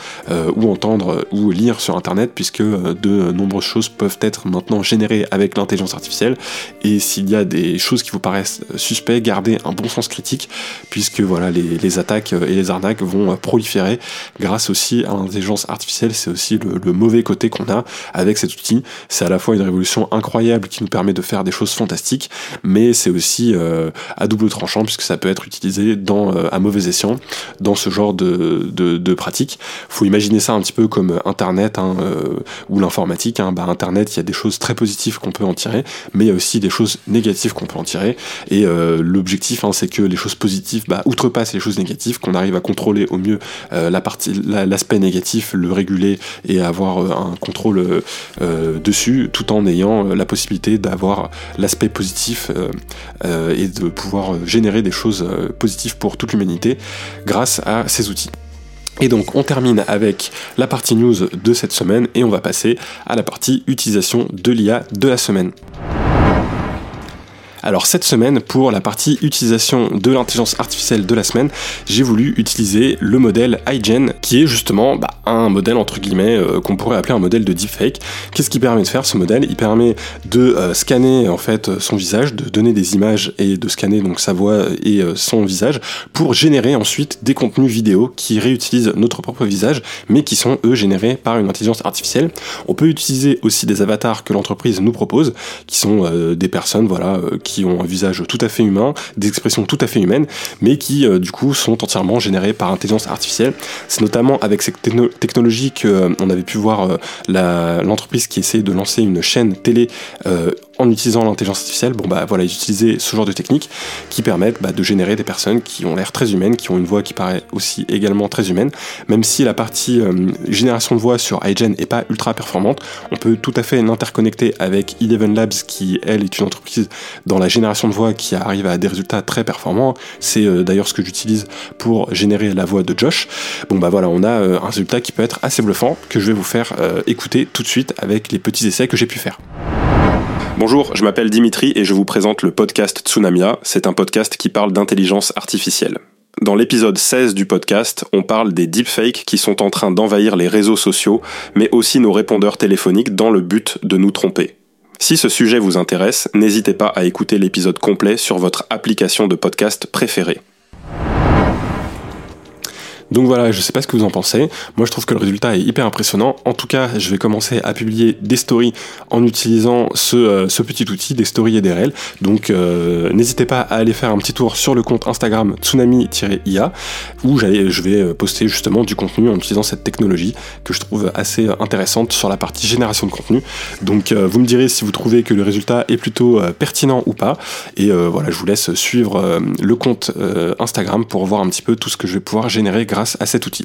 ou entendre, ou lire sur Internet, puisque de nombreuses choses peuvent être maintenant générées avec l'intelligence artificielle. Et s'il y a des choses qui vous paraissent suspectes, gardez un bon sens critique, puisque voilà, les, attaques et les arnaques vont proliférer grâce aussi à l'intelligence artificielle. C'est aussi le, mauvais côté qu'on a avec cet outil. C'est à la fois une révolution incroyable qui nous permet de faire des choses fantastiques, mais c'est aussi euh, à double tranchant puisque ça peut être utilisé dans, euh, à mauvais escient dans ce genre de, de. Faut imaginer ça un petit peu comme Internet hein, euh, ou l'informatique. Hein. Bah, Internet, il y a des choses très positives qu'on peut en tirer, mais il y a aussi des choses négatives qu'on peut en tirer. Et l'objectif, hein, c'est que les choses positives bah, outrepassent les choses négatives, qu'on arrive à contrôler au mieux partie, l'aspect négatif, le réguler et avoir un contrôle dessus, tout en ayant la possibilité d'avoir l'aspect positif et de pouvoir générer des choses positives pour toute l'humanité grâce à ces outils. Et donc on termine avec la partie news de cette semaine et on va passer à la partie utilisation de l'IA de la semaine. Alors cette semaine, pour la partie utilisation de l'intelligence artificielle de la semaine, j'ai voulu utiliser le modèle iGen, qui est justement bah, un modèle entre guillemets euh, qu'on pourrait appeler un modèle de deepfake. Qu'est-ce qui permet de faire ce modèle? Il permet de euh, scanner en fait son visage, de donner des images et de scanner donc sa voix et euh, son visage pour générer ensuite des contenus vidéo qui réutilisent notre propre visage, mais qui sont eux générés par une intelligence artificielle. On peut utiliser aussi des avatars que l'entreprise nous propose, qui sont des personnes voilà qui ont un visage tout à fait humain, des expressions tout à fait humaines, mais qui euh, du coup sont entièrement générées par intelligence artificielle. C'est notamment avec cette technologie qu'on euh, avait pu voir euh, l'entreprise qui essaie de lancer une chaîne télé en utilisant l'intelligence artificielle, bon bah voilà, ils utilisaient ce genre de techniques qui permettent bah, de générer des personnes qui ont l'air très humaines, qui ont une voix qui paraît aussi également très humaine. Même si la partie génération de voix sur iGen est pas ultra performante, on peut tout à fait l'interconnecter avec Eleven Labs qui elle est une entreprise dans la génération de voix qui arrive à des résultats très performants. C'est euh, d'ailleurs ce que j'utilise pour générer la voix de Josh. Bon bah voilà, on a euh, un résultat qui peut être assez bluffant que je vais vous faire euh, écouter tout de suite avec les petits essais que j'ai pu faire. Bonjour, je m'appelle Dimitri et je vous présente le podcast Tsunamia. C'est un podcast qui parle d'intelligence artificielle. Dans l'épisode 16 du podcast, on parle des deepfakes qui sont en train d'envahir les réseaux sociaux, mais aussi nos répondeurs téléphoniques dans le but de nous tromper. Si ce sujet vous intéresse, n'hésitez pas à écouter l'épisode complet sur votre application de podcast préférée. Donc voilà, je sais pas ce que vous en pensez. Moi, je trouve que le résultat est hyper impressionnant. En tout cas, je vais commencer à publier des stories en utilisant ce, euh, petit outil, des stories et des réels. Donc euh, n'hésitez pas à aller faire un petit tour sur le compte Instagram tsunami-ia où je vais euh, poster justement du contenu en utilisant cette technologie que je trouve assez intéressante sur la partie génération de contenu. Donc vous me direz si vous trouvez que le résultat est plutôt pertinent ou pas. Et voilà, je vous laisse suivre le compte Instagram pour voir un petit peu tout ce que je vais pouvoir générer grâce grâce à cet outil.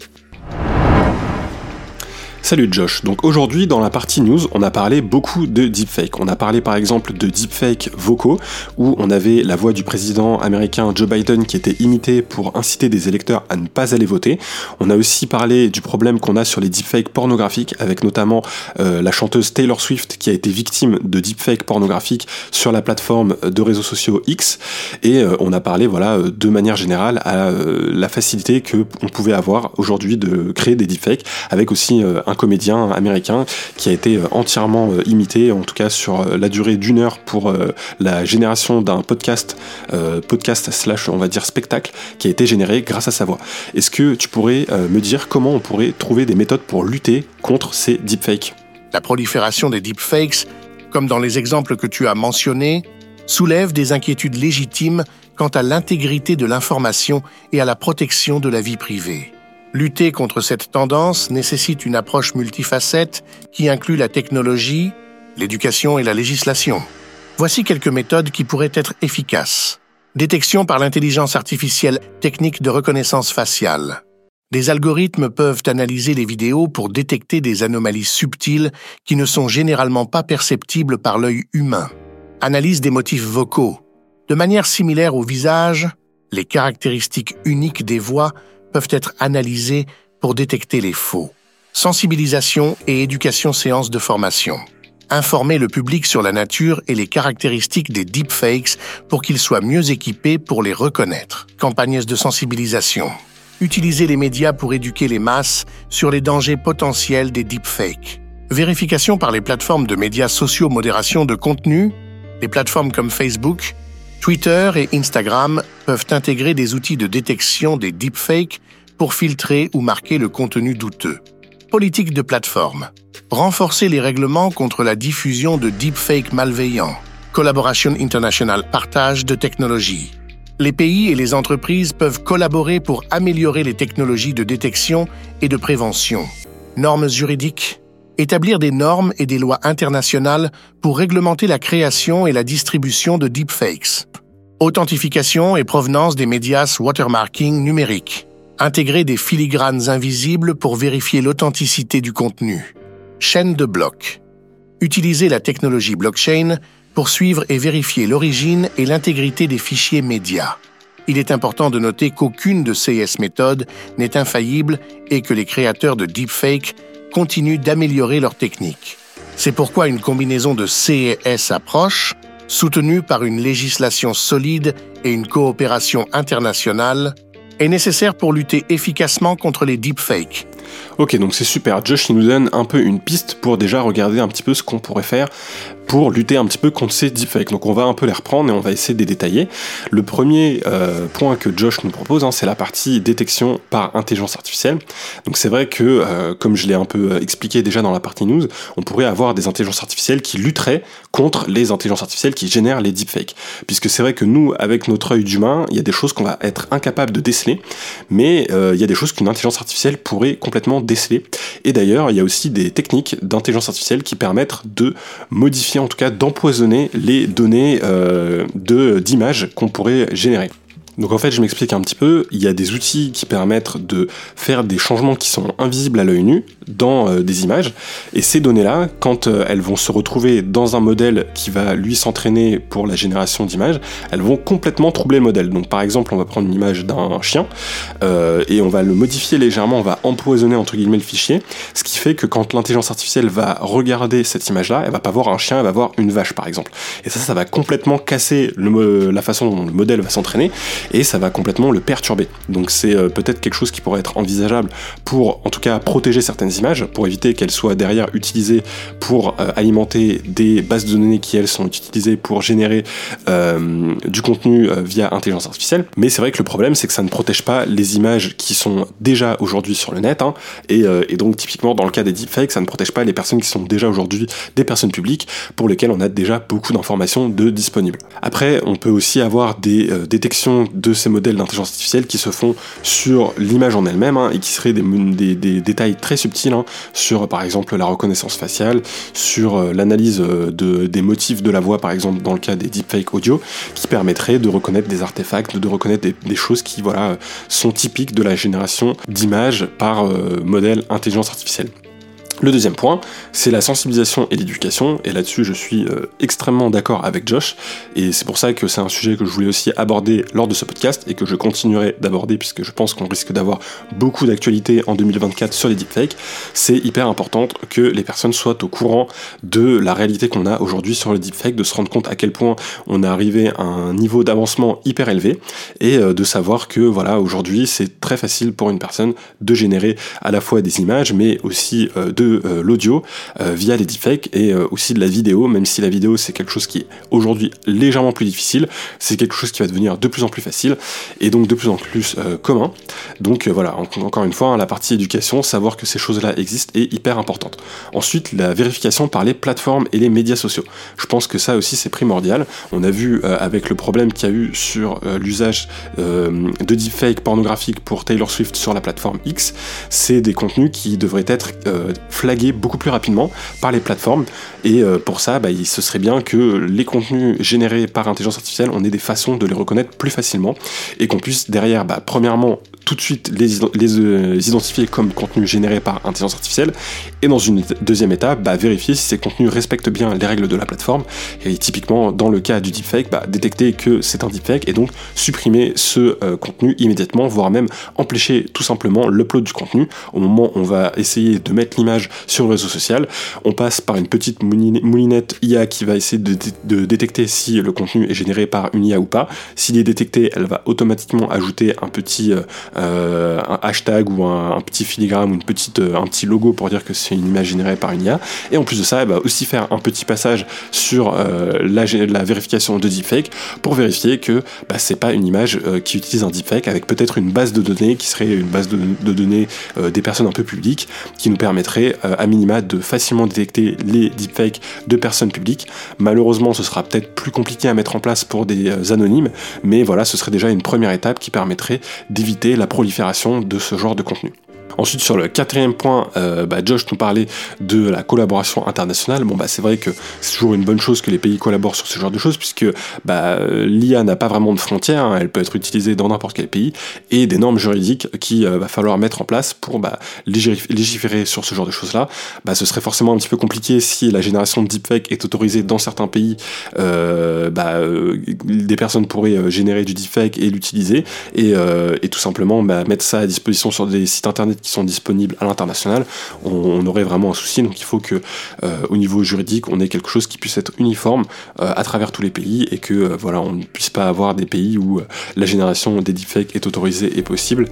Salut Josh. Donc aujourd'hui dans la partie news, on a parlé beaucoup de deepfake. On a parlé par exemple de deepfake vocaux où on avait la voix du président américain Joe Biden qui était imitée pour inciter des électeurs à ne pas aller voter. On a aussi parlé du problème qu'on a sur les deepfakes pornographiques avec notamment euh, la chanteuse Taylor Swift qui a été victime de deepfakes pornographiques sur la plateforme de réseaux sociaux X et euh, on a parlé voilà euh, de manière générale à la facilité que on pouvait avoir aujourd'hui de créer des deepfakes avec aussi un comédien américain qui a été euh, entièrement euh, imité, en tout cas sur euh, la durée d'une heure pour la génération d'un podcast, podcast slash on va dire spectacle, qui a été généré grâce à sa voix. Est-ce que tu pourrais me dire comment on pourrait trouver des méthodes pour lutter contre ces deepfakes? La prolifération des deepfakes, comme dans les exemples que tu as mentionnés, soulève des inquiétudes légitimes quant à l'intégrité de l'information et à la protection de la vie privée. Lutter contre cette tendance nécessite une approche multifacette qui inclut la technologie, l'éducation et la législation. Voici quelques méthodes qui pourraient être efficaces. Détection par l'intelligence artificielle, technique de reconnaissance faciale. Des algorithmes peuvent analyser les vidéos pour détecter des anomalies subtiles qui ne sont généralement pas perceptibles par l'œil humain. Analyse des motifs vocaux. De manière similaire au visage, les caractéristiques uniques des voix peuvent être analysés pour détecter les faux. Sensibilisation et éducation séance de formation. Informer le public sur la nature et les caractéristiques des deepfakes pour qu'ils soient mieux équipés pour les reconnaître. Campagnes de sensibilisation. Utiliser les médias pour éduquer les masses sur les dangers potentiels des deepfakes. Vérification par les plateformes de médias sociaux modération de contenu. Les plateformes comme Facebook, Twitter et Instagram peuvent intégrer des outils de détection des deepfakes pour filtrer ou marquer le contenu douteux. Politique de plateforme. Renforcer les règlements contre la diffusion de deepfakes malveillants. Collaboration internationale partage de technologies. Les pays et les entreprises peuvent collaborer pour améliorer les technologies de détection et de prévention. Normes juridiques. Établir des normes et des lois internationales pour réglementer la création et la distribution de deepfakes. Authentification et provenance des médias watermarking numériques. Intégrer des filigranes invisibles pour vérifier l'authenticité du contenu. Chaîne de blocs. Utiliser la technologie blockchain pour suivre et vérifier l'origine et l'intégrité des fichiers médias. Il est important de noter qu'aucune de ces méthodes n'est infaillible et que les créateurs de deepfake continuent d'améliorer leurs techniques. C'est pourquoi une combinaison de C et S approche, soutenue par une législation solide et une coopération internationale, est nécessaire pour lutter efficacement contre les deepfakes. Ok, donc c'est super. Josh, il nous donne un peu une piste pour déjà regarder un petit peu ce qu'on pourrait faire pour lutter un petit peu contre ces deepfakes. Donc on va un peu les reprendre et on va essayer de les détailler. Le premier euh, point que Josh nous propose, hein, c'est la partie détection par intelligence artificielle. Donc c'est vrai que, euh, comme je l'ai un peu euh, expliqué déjà dans la partie news, on pourrait avoir des intelligences artificielles qui lutteraient contre les intelligences artificielles qui génèrent les deepfakes. Puisque c'est vrai que nous, avec notre œil d'humain, il y a des choses qu'on va être incapable de déceler, mais il y a des choses qu'une intelligence artificielle pourrait complètement déceler. Et d'ailleurs, il y a aussi des techniques d'intelligence artificielle qui permettent de modifier en tout cas d'empoisonner les données euh, d'images qu'on pourrait générer. Donc en fait, je m'explique un petit peu, il y a des outils qui permettent de faire des changements qui sont invisibles à l'œil nu dans euh, des images, et ces données-là, quand euh, elles vont se retrouver dans un modèle qui va lui s'entraîner pour la génération d'images, elles vont complètement troubler le modèle. Donc par exemple, on va prendre une image d'un chien, euh, et on va le modifier légèrement, on va empoisonner entre guillemets le fichier, ce qui fait que quand l'intelligence artificielle va regarder cette image-là, elle va pas voir un chien, elle va voir une vache par exemple. Et ça, ça va complètement casser le, la façon dont le modèle va s'entraîner, et ça va complètement le perturber. Donc c'est euh, peut-être quelque chose qui pourrait être envisageable pour en tout cas protéger certaines images, pour éviter qu'elles soient derrière utilisées pour euh, alimenter des bases de données qui elles sont utilisées pour générer euh, du contenu via intelligence artificielle. Mais c'est vrai que le problème c'est que ça ne protège pas les images qui sont déjà aujourd'hui sur le net, hein. et, et, donc typiquement dans le cas des deepfakes, ça ne protège pas les personnes qui sont déjà aujourd'hui des personnes publiques pour lesquelles on a déjà beaucoup d'informations de disponibles. Après, on peut aussi avoir des détections de ces modèles d'intelligence artificielle qui se font sur l'image en elle-même hein, et qui seraient des, détails très subtils hein, sur par exemple la reconnaissance faciale, sur euh, l'analyse euh, de, des motifs de la voix par exemple dans le cas des deepfakes audio qui permettraient de reconnaître des artefacts, de reconnaître des, choses qui voilà, sont typiques de la génération d'images par euh, modèle intelligence artificielle. Le deuxième point, c'est la sensibilisation et l'éducation, et là-dessus je suis euh, extrêmement d'accord avec Josh, et c'est pour ça que c'est un sujet que je voulais aussi aborder lors de ce podcast, et que je continuerai d'aborder, puisque je pense qu'on risque d'avoir beaucoup d'actualités en 2024 sur les deepfakes, c'est hyper important que les personnes soient au courant de la réalité qu'on a aujourd'hui sur les deepfakes, de se rendre compte à quel point on est arrivé à un niveau d'avancement hyper élevé, et euh, de savoir que voilà, aujourd'hui c'est très facile pour une personne de générer à la fois des images, mais aussi euh, de euh, l'audio euh, via les deepfakes et euh, aussi de la vidéo, même si la vidéo c'est quelque chose qui est aujourd'hui légèrement plus difficile, c'est quelque chose qui va devenir de plus en plus facile et donc de plus en plus commun. Donc voilà, encore une fois, hein, la partie éducation, savoir que ces choses-là existent est hyper importante. Ensuite, la vérification par les plateformes et les médias sociaux. Je pense que ça aussi c'est primordial. On a vu avec le problème qu'il y a eu sur l'usage de deepfakes pornographiques pour Taylor Swift sur la plateforme X, c'est des contenus qui devraient être flaguer beaucoup plus rapidement par les plateformes. Et euh, pour ça, bah, il, serait bien que les contenus générés par intelligence artificielle, on ait des façons de les reconnaître plus facilement et qu'on puisse derrière, bah, premièrement, tout de suite les, euh, identifier comme contenus générés par intelligence artificielle et dans une deuxième étape bah, vérifier si ces contenus respectent bien les règles de la plateforme et typiquement dans le cas du deepfake bah, détecter que c'est un deepfake et donc supprimer ce euh, contenu immédiatement voire même empêcher tout simplement l'upload du contenu au moment où on va essayer de mettre l'image sur le réseau social. On passe par une petite moulinette IA qui va essayer de, détecter si le contenu est généré par une IA ou pas. S'il est détecté, elle va automatiquement ajouter un petit euh, un hashtag ou un, petit filigrane ou petite, un petit logo pour dire que c'est une image générée par une IA. Et en plus de ça, elle va aussi faire un petit passage sur la, vérification de deepfake pour vérifier que bah, c'est pas une image qui utilise un deepfake avec peut-être une base de données qui serait une base de, données euh, des personnes un peu publiques qui nous permettrait euh, à minima de facilement détecter les deepfakes de personnes publiques. Malheureusement, ce sera peut-être plus compliqué à mettre en place pour des euh, anonymes, mais voilà, ce serait déjà une première étape qui permettrait d'éviter la prolifération de ce genre de contenu. Ensuite, sur le quatrième point, euh, bah, Josh nous parlait de la collaboration internationale. Bon, bah, c'est vrai que c'est toujours une bonne chose que les pays collaborent sur ce genre de choses, puisque bah, l'IA n'a pas vraiment de frontières, hein. elle peut être utilisée dans n'importe quel pays, et des normes juridiques qu'il euh, va falloir mettre en place pour bah, légiférer sur ce genre de choses-là. Bah, ce serait forcément un petit peu compliqué si la génération de deepfake est autorisée dans certains pays. Euh, des personnes pourraient générer du deepfake et l'utiliser, et, tout simplement mettre ça à disposition sur des sites internet qui sont disponibles à l'international, on, aurait vraiment un souci. Donc il faut que euh, au niveau juridique, on ait quelque chose qui puisse être uniforme euh, à travers tous les pays et que euh, voilà, on ne puisse pas avoir des pays où la génération des deepfakes est autorisée et possible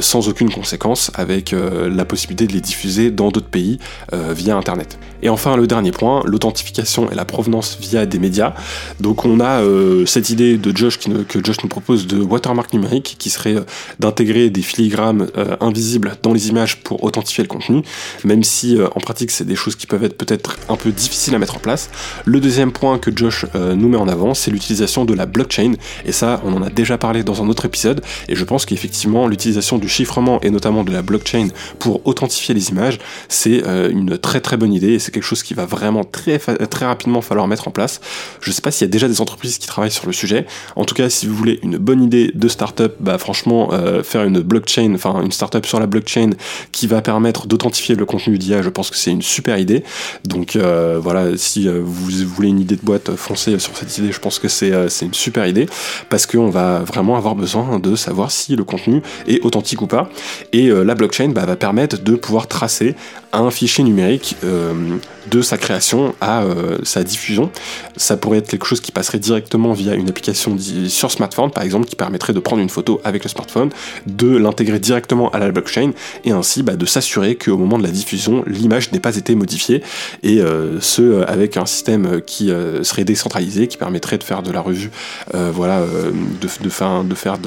sans aucune conséquence, avec la possibilité de les diffuser dans d'autres pays via Internet. Et enfin, le dernier point, l'authentification et la provenance via des médias. Donc on a cette idée de Josh qui, que Josh nous propose de watermark numérique qui serait d'intégrer des filigrammes invisibles dans les images pour authentifier le contenu, même si euh, en pratique c'est des choses qui peuvent être peut-être un peu difficiles à mettre en place. Le deuxième point que Josh euh, nous met en avant, c'est l'utilisation de la blockchain, et ça on en a déjà parlé dans un autre épisode, et je pense qu'effectivement l'utilisation du chiffrement et notamment de la blockchain pour authentifier les images, c'est euh, une très très bonne idée, et c'est quelque chose qui va vraiment très, très rapidement falloir mettre en place. Je sais pas s'il y a déjà des entreprises qui travaillent sur le sujet, en tout cas si vous voulez une bonne idée de startup, bah franchement faire une blockchain, enfin une startup sur la blockchain, qui va permettre d'authentifier le contenu d'IA, je pense que c'est une super idée. Donc euh, voilà, si euh, vous voulez une idée de boîte, foncez sur cette idée, je pense que c'est euh, une super idée, parce qu'on va vraiment avoir besoin de savoir si le contenu est authentique ou pas. Et la blockchain bah, va permettre de pouvoir tracer un fichier numérique de sa création à sa diffusion. Ça pourrait être quelque chose qui passerait directement via une application sur smartphone, par exemple, qui permettrait de prendre une photo avec le smartphone, de l'intégrer directement à la blockchain et ainsi bah, de s'assurer qu'au moment de la diffusion, l'image n'ait pas été modifiée et euh, ce euh, avec un système qui euh, serait décentralisé, qui permettrait de faire de la revue, voilà, de, de, faire, de faire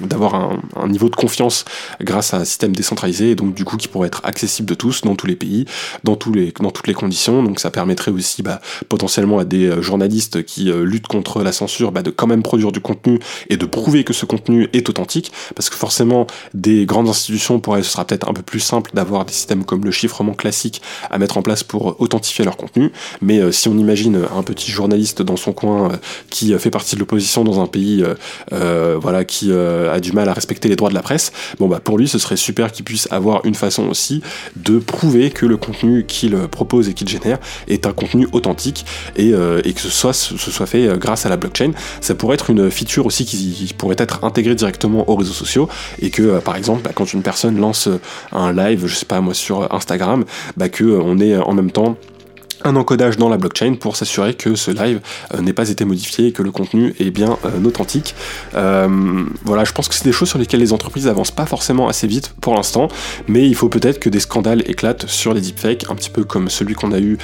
d'avoir un, niveau de confiance grâce à un système décentralisé et donc du coup qui pourrait être accessible de tous dans tous les pays, dans, tous les, dans toutes les conditions. Donc ça permettrait aussi bah, potentiellement à des journalistes qui luttent contre la censure bah, de quand même produire du contenu et de prouver que ce contenu est authentique parce que forcément des grandes institutions pourraient ce sera peut-être un peu plus simple d'avoir des systèmes comme le chiffrement classique à mettre en place pour authentifier leur contenu. Mais euh, si on imagine un petit journaliste dans son coin euh, qui euh, fait partie de l'opposition dans un pays voilà, qui a du mal à respecter les droits de la presse, bon bah pour lui ce serait super qu'il puisse avoir une façon aussi de prouver que le contenu qu'il propose et qu'il génère est un contenu authentique et, et que ce soit, ce soit fait grâce à la blockchain. Ça pourrait être une feature aussi qui, pourrait être intégrée directement aux réseaux sociaux et que par exemple bah, quand une personne lance un live, je sais pas moi, sur Instagram, bah que euh, on est en même temps un encodage dans la blockchain pour s'assurer que ce live euh, n'ait pas été modifié et que le contenu est bien euh, authentique. Euh, voilà, je pense que c'est des choses sur lesquelles les entreprises avancent pas forcément assez vite pour l'instant, mais il faut peut-être que des scandales éclatent sur les deepfakes, un petit peu comme celui qu'on a eu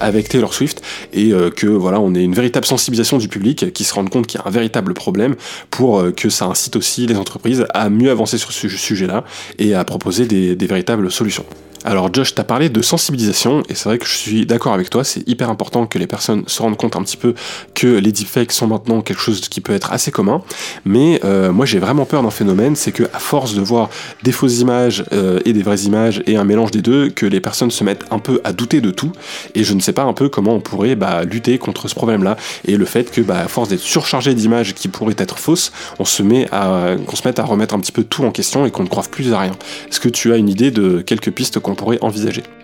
avec Taylor Swift, et que voilà, on ait une véritable sensibilisation du public qui se rende compte qu'il y a un véritable problème pour que ça incite aussi les entreprises à mieux avancer sur ce sujet-là et à proposer des, des véritables solutions. Alors Josh, t'as parlé de sensibilisation, et c'est vrai que je suis d'accord avec toi, c'est hyper important que les personnes se rendent compte un petit peu que les deepfakes sont maintenant quelque chose qui peut être assez commun, mais euh, moi j'ai vraiment peur d'un phénomène, c'est que à force de voir des fausses images euh, et des vraies images et un mélange des deux, que les personnes se mettent un peu à douter de tout, et je ne sais pas un peu comment on pourrait bah, lutter contre ce problème-là, et le fait que bah, à force d'être surchargé d'images qui pourraient être fausses, on se met à, se mette à remettre un petit peu tout en question et qu'on ne croive plus à rien. Est-ce que tu as une idée de quelques pistes qu'on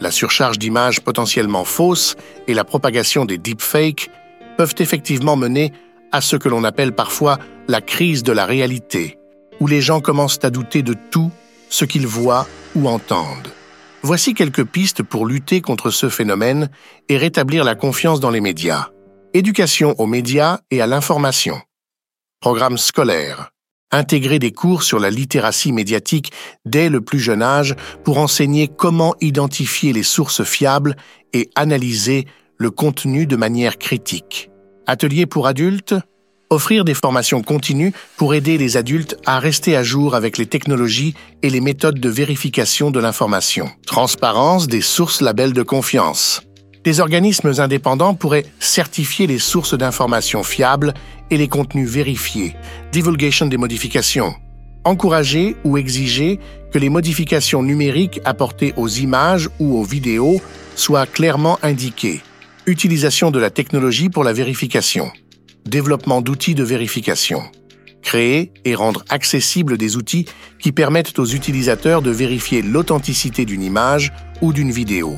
La surcharge d'images potentiellement fausses et la propagation des deepfakes peuvent effectivement mener à ce que l'on appelle parfois la crise de la réalité, où les gens commencent à douter de tout ce qu'ils voient ou entendent. Voici quelques pistes pour lutter contre ce phénomène et rétablir la confiance dans les médias. Éducation aux médias et à l'information. Programme scolaire. Intégrer des cours sur la littératie médiatique dès le plus jeune âge pour enseigner comment identifier les sources fiables et analyser le contenu de manière critique. Atelier pour adultes? Offrir des formations continues pour aider les adultes à rester à jour avec les technologies et les méthodes de vérification de l'information. Transparence des sources labels de confiance. Des organismes indépendants pourraient certifier les sources d'informations fiables et les contenus vérifiés. Divulgation des modifications. Encourager ou exiger que les modifications numériques apportées aux images ou aux vidéos soient clairement indiquées. Utilisation de la technologie pour la vérification développement d'outils de vérification. Créer et rendre accessibles des outils qui permettent aux utilisateurs de vérifier l'authenticité d'une image ou d'une vidéo.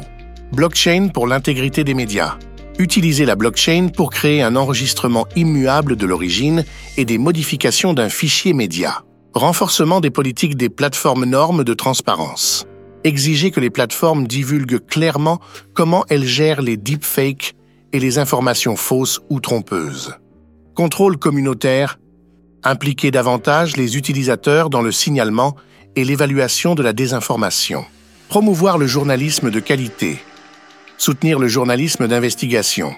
Blockchain pour l'intégrité des médias. Utiliser la blockchain pour créer un enregistrement immuable de l'origine et des modifications d'un fichier média. Renforcement des politiques des plateformes normes de transparence. Exiger que les plateformes divulguent clairement comment elles gèrent les deepfakes et les informations fausses ou trompeuses. Contrôle communautaire, impliquer davantage les utilisateurs dans le signalement et l'évaluation de la désinformation. Promouvoir le journalisme de qualité. Soutenir le journalisme d'investigation.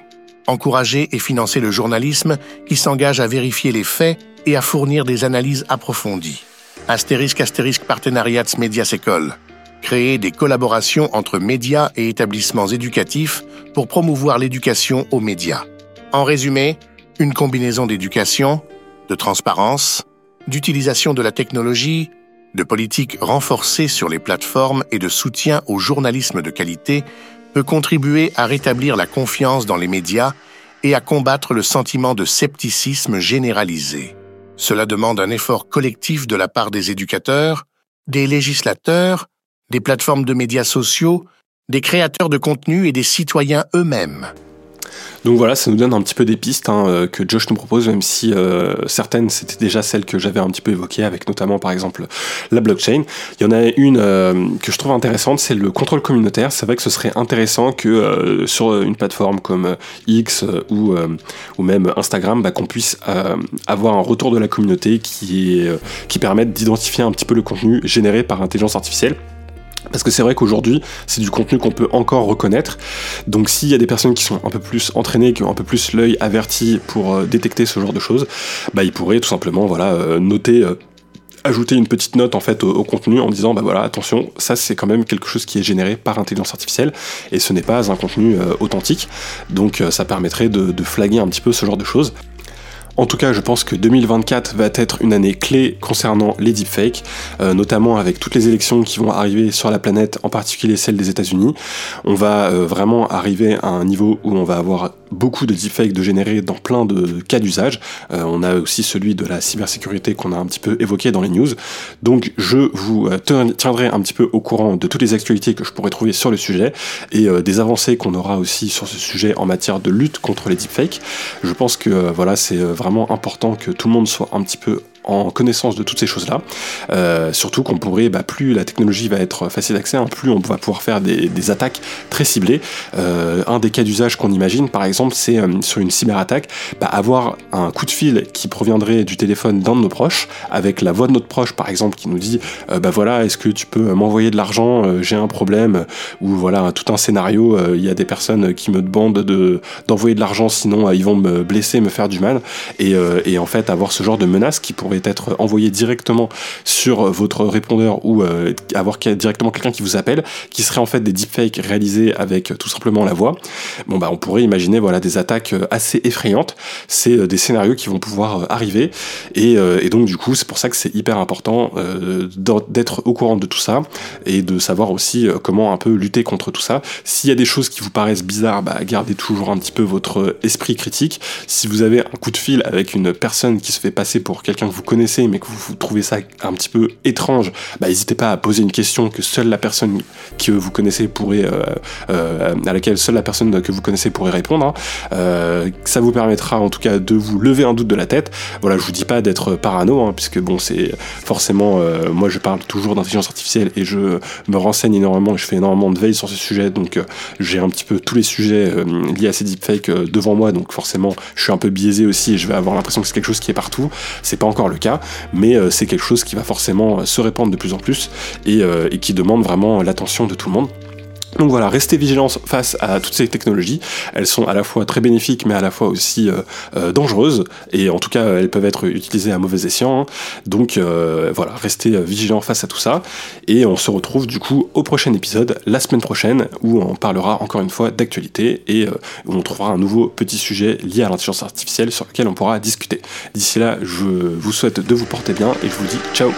Encourager et financer le journalisme qui s'engage à vérifier les faits et à fournir des analyses approfondies. Astérisque astérisque partenariats médias écoles. Créer des collaborations entre médias et établissements éducatifs pour promouvoir l'éducation aux médias. En résumé, une combinaison d'éducation, de transparence, d'utilisation de la technologie, de politiques renforcées sur les plateformes et de soutien au journalisme de qualité peut contribuer à rétablir la confiance dans les médias et à combattre le sentiment de scepticisme généralisé. Cela demande un effort collectif de la part des éducateurs, des législateurs, des plateformes de médias sociaux, des créateurs de contenu et des citoyens eux-mêmes. Donc voilà, ça nous donne un petit peu des pistes hein, euh, que Josh nous propose, même si euh, certaines c'était déjà celles que j'avais un petit peu évoquées, avec notamment par exemple la blockchain. Il y en a une euh, que je trouve intéressante, c'est le contrôle communautaire. C'est vrai que ce serait intéressant que sur une plateforme comme X ou, ou même Instagram, bah, qu'on puisse avoir un retour de la communauté qui, qui permette d'identifier un petit peu le contenu généré par intelligence artificielle. Parce que c'est vrai qu'aujourd'hui, c'est du contenu qu'on peut encore reconnaître. Donc s'il y a des personnes qui sont un peu plus entraînées, qui ont un peu plus l'œil averti pour euh, détecter ce genre de choses, bah ils pourraient tout simplement voilà euh, noter euh, ajouter une petite note en fait au, contenu en disant bah voilà attention ça c'est quand même quelque chose qui est généré par intelligence artificielle et ce n'est pas un contenu authentique donc ça permettrait de, de flaguer un petit peu ce genre de choses en tout cas, je pense que 2024 va être une année clé concernant les deepfakes, euh, notamment avec toutes les élections qui vont arriver sur la planète, en particulier celle des États-Unis. On va euh, vraiment arriver à un niveau où on va avoir beaucoup de deepfakes de générer dans plein de cas d'usage. Euh, on a aussi celui de la cybersécurité qu'on a un petit peu évoqué dans les news. Donc je vous tiendrai un petit peu au courant de toutes les actualités que je pourrais trouver sur le sujet et des avancées qu'on aura aussi sur ce sujet en matière de lutte contre les deepfakes. Je pense que voilà, c'est vraiment important que tout le monde soit un petit peu en connaissance de toutes ces choses-là. Euh, surtout qu'on pourrait, bah, plus la technologie va être facile d'accès, hein, plus on va pouvoir faire des, attaques très ciblées. Euh, un des cas d'usage qu'on imagine, par exemple, c'est euh, sur une cyberattaque, bah, avoir un coup de fil qui proviendrait du téléphone d'un de nos proches, avec la voix de notre proche, par exemple, qui nous dit, bah voilà, est-ce que tu peux m'envoyer de l'argent, j'ai un problème, ou voilà, tout un scénario, il y a des personnes qui me demandent de, d'envoyer de l'argent, sinon ils vont me blesser, me faire du mal, et, et en fait avoir ce genre de menace qui pourrait être envoyé directement sur votre répondeur ou euh, avoir directement quelqu'un qui vous appelle, qui serait en fait des deepfakes réalisés avec euh, tout simplement la voix, bon bah on pourrait imaginer voilà des attaques euh, assez effrayantes. C'est des scénarios qui vont pouvoir arriver et, et donc du coup c'est pour ça que c'est hyper important d'être au courant de tout ça et de savoir aussi comment un peu lutter contre tout ça. S'il y a des choses qui vous paraissent bizarres, bah, gardez toujours un petit peu votre esprit critique. Si vous avez un coup de fil avec une personne qui se fait passer pour quelqu'un que vous connaissez mais que vous, trouvez ça un petit peu étrange, bah, n'hésitez pas à poser une question que seule la personne que vous connaissez pourrait, à laquelle seule la personne que vous connaissez pourrait répondre. Hein. ça vous permettra en tout cas de vous lever un doute de la tête. Voilà, je vous dis pas d'être parano, hein, puisque bon, c'est forcément, moi je parle toujours d'intelligence artificielle et je me renseigne énormément, je fais énormément de veille sur ce sujet, donc j'ai un petit peu tous les sujets liés à ces deepfakes devant moi, donc forcément je suis un peu biaisé aussi et je vais avoir l'impression que c'est quelque chose qui est partout. C'est pas encore le cas, mais euh, c'est quelque chose qui va forcément euh, se répandre de plus en plus et, euh, et qui demande vraiment l'attention de tout le monde. Donc voilà, restez vigilants face à toutes ces technologies. Elles sont à la fois très bénéfiques, mais à la fois aussi euh, euh, dangereuses. Et en tout cas, elles peuvent être utilisées à mauvais escient. Donc euh, voilà, restez vigilants face à tout ça. Et on se retrouve du coup au prochain épisode, la semaine prochaine, où on parlera encore une fois d'actualité et où on trouvera un nouveau petit sujet lié à l'intelligence artificielle sur lequel on pourra discuter. D'ici là, je vous souhaite de vous porter bien et je vous dis ciao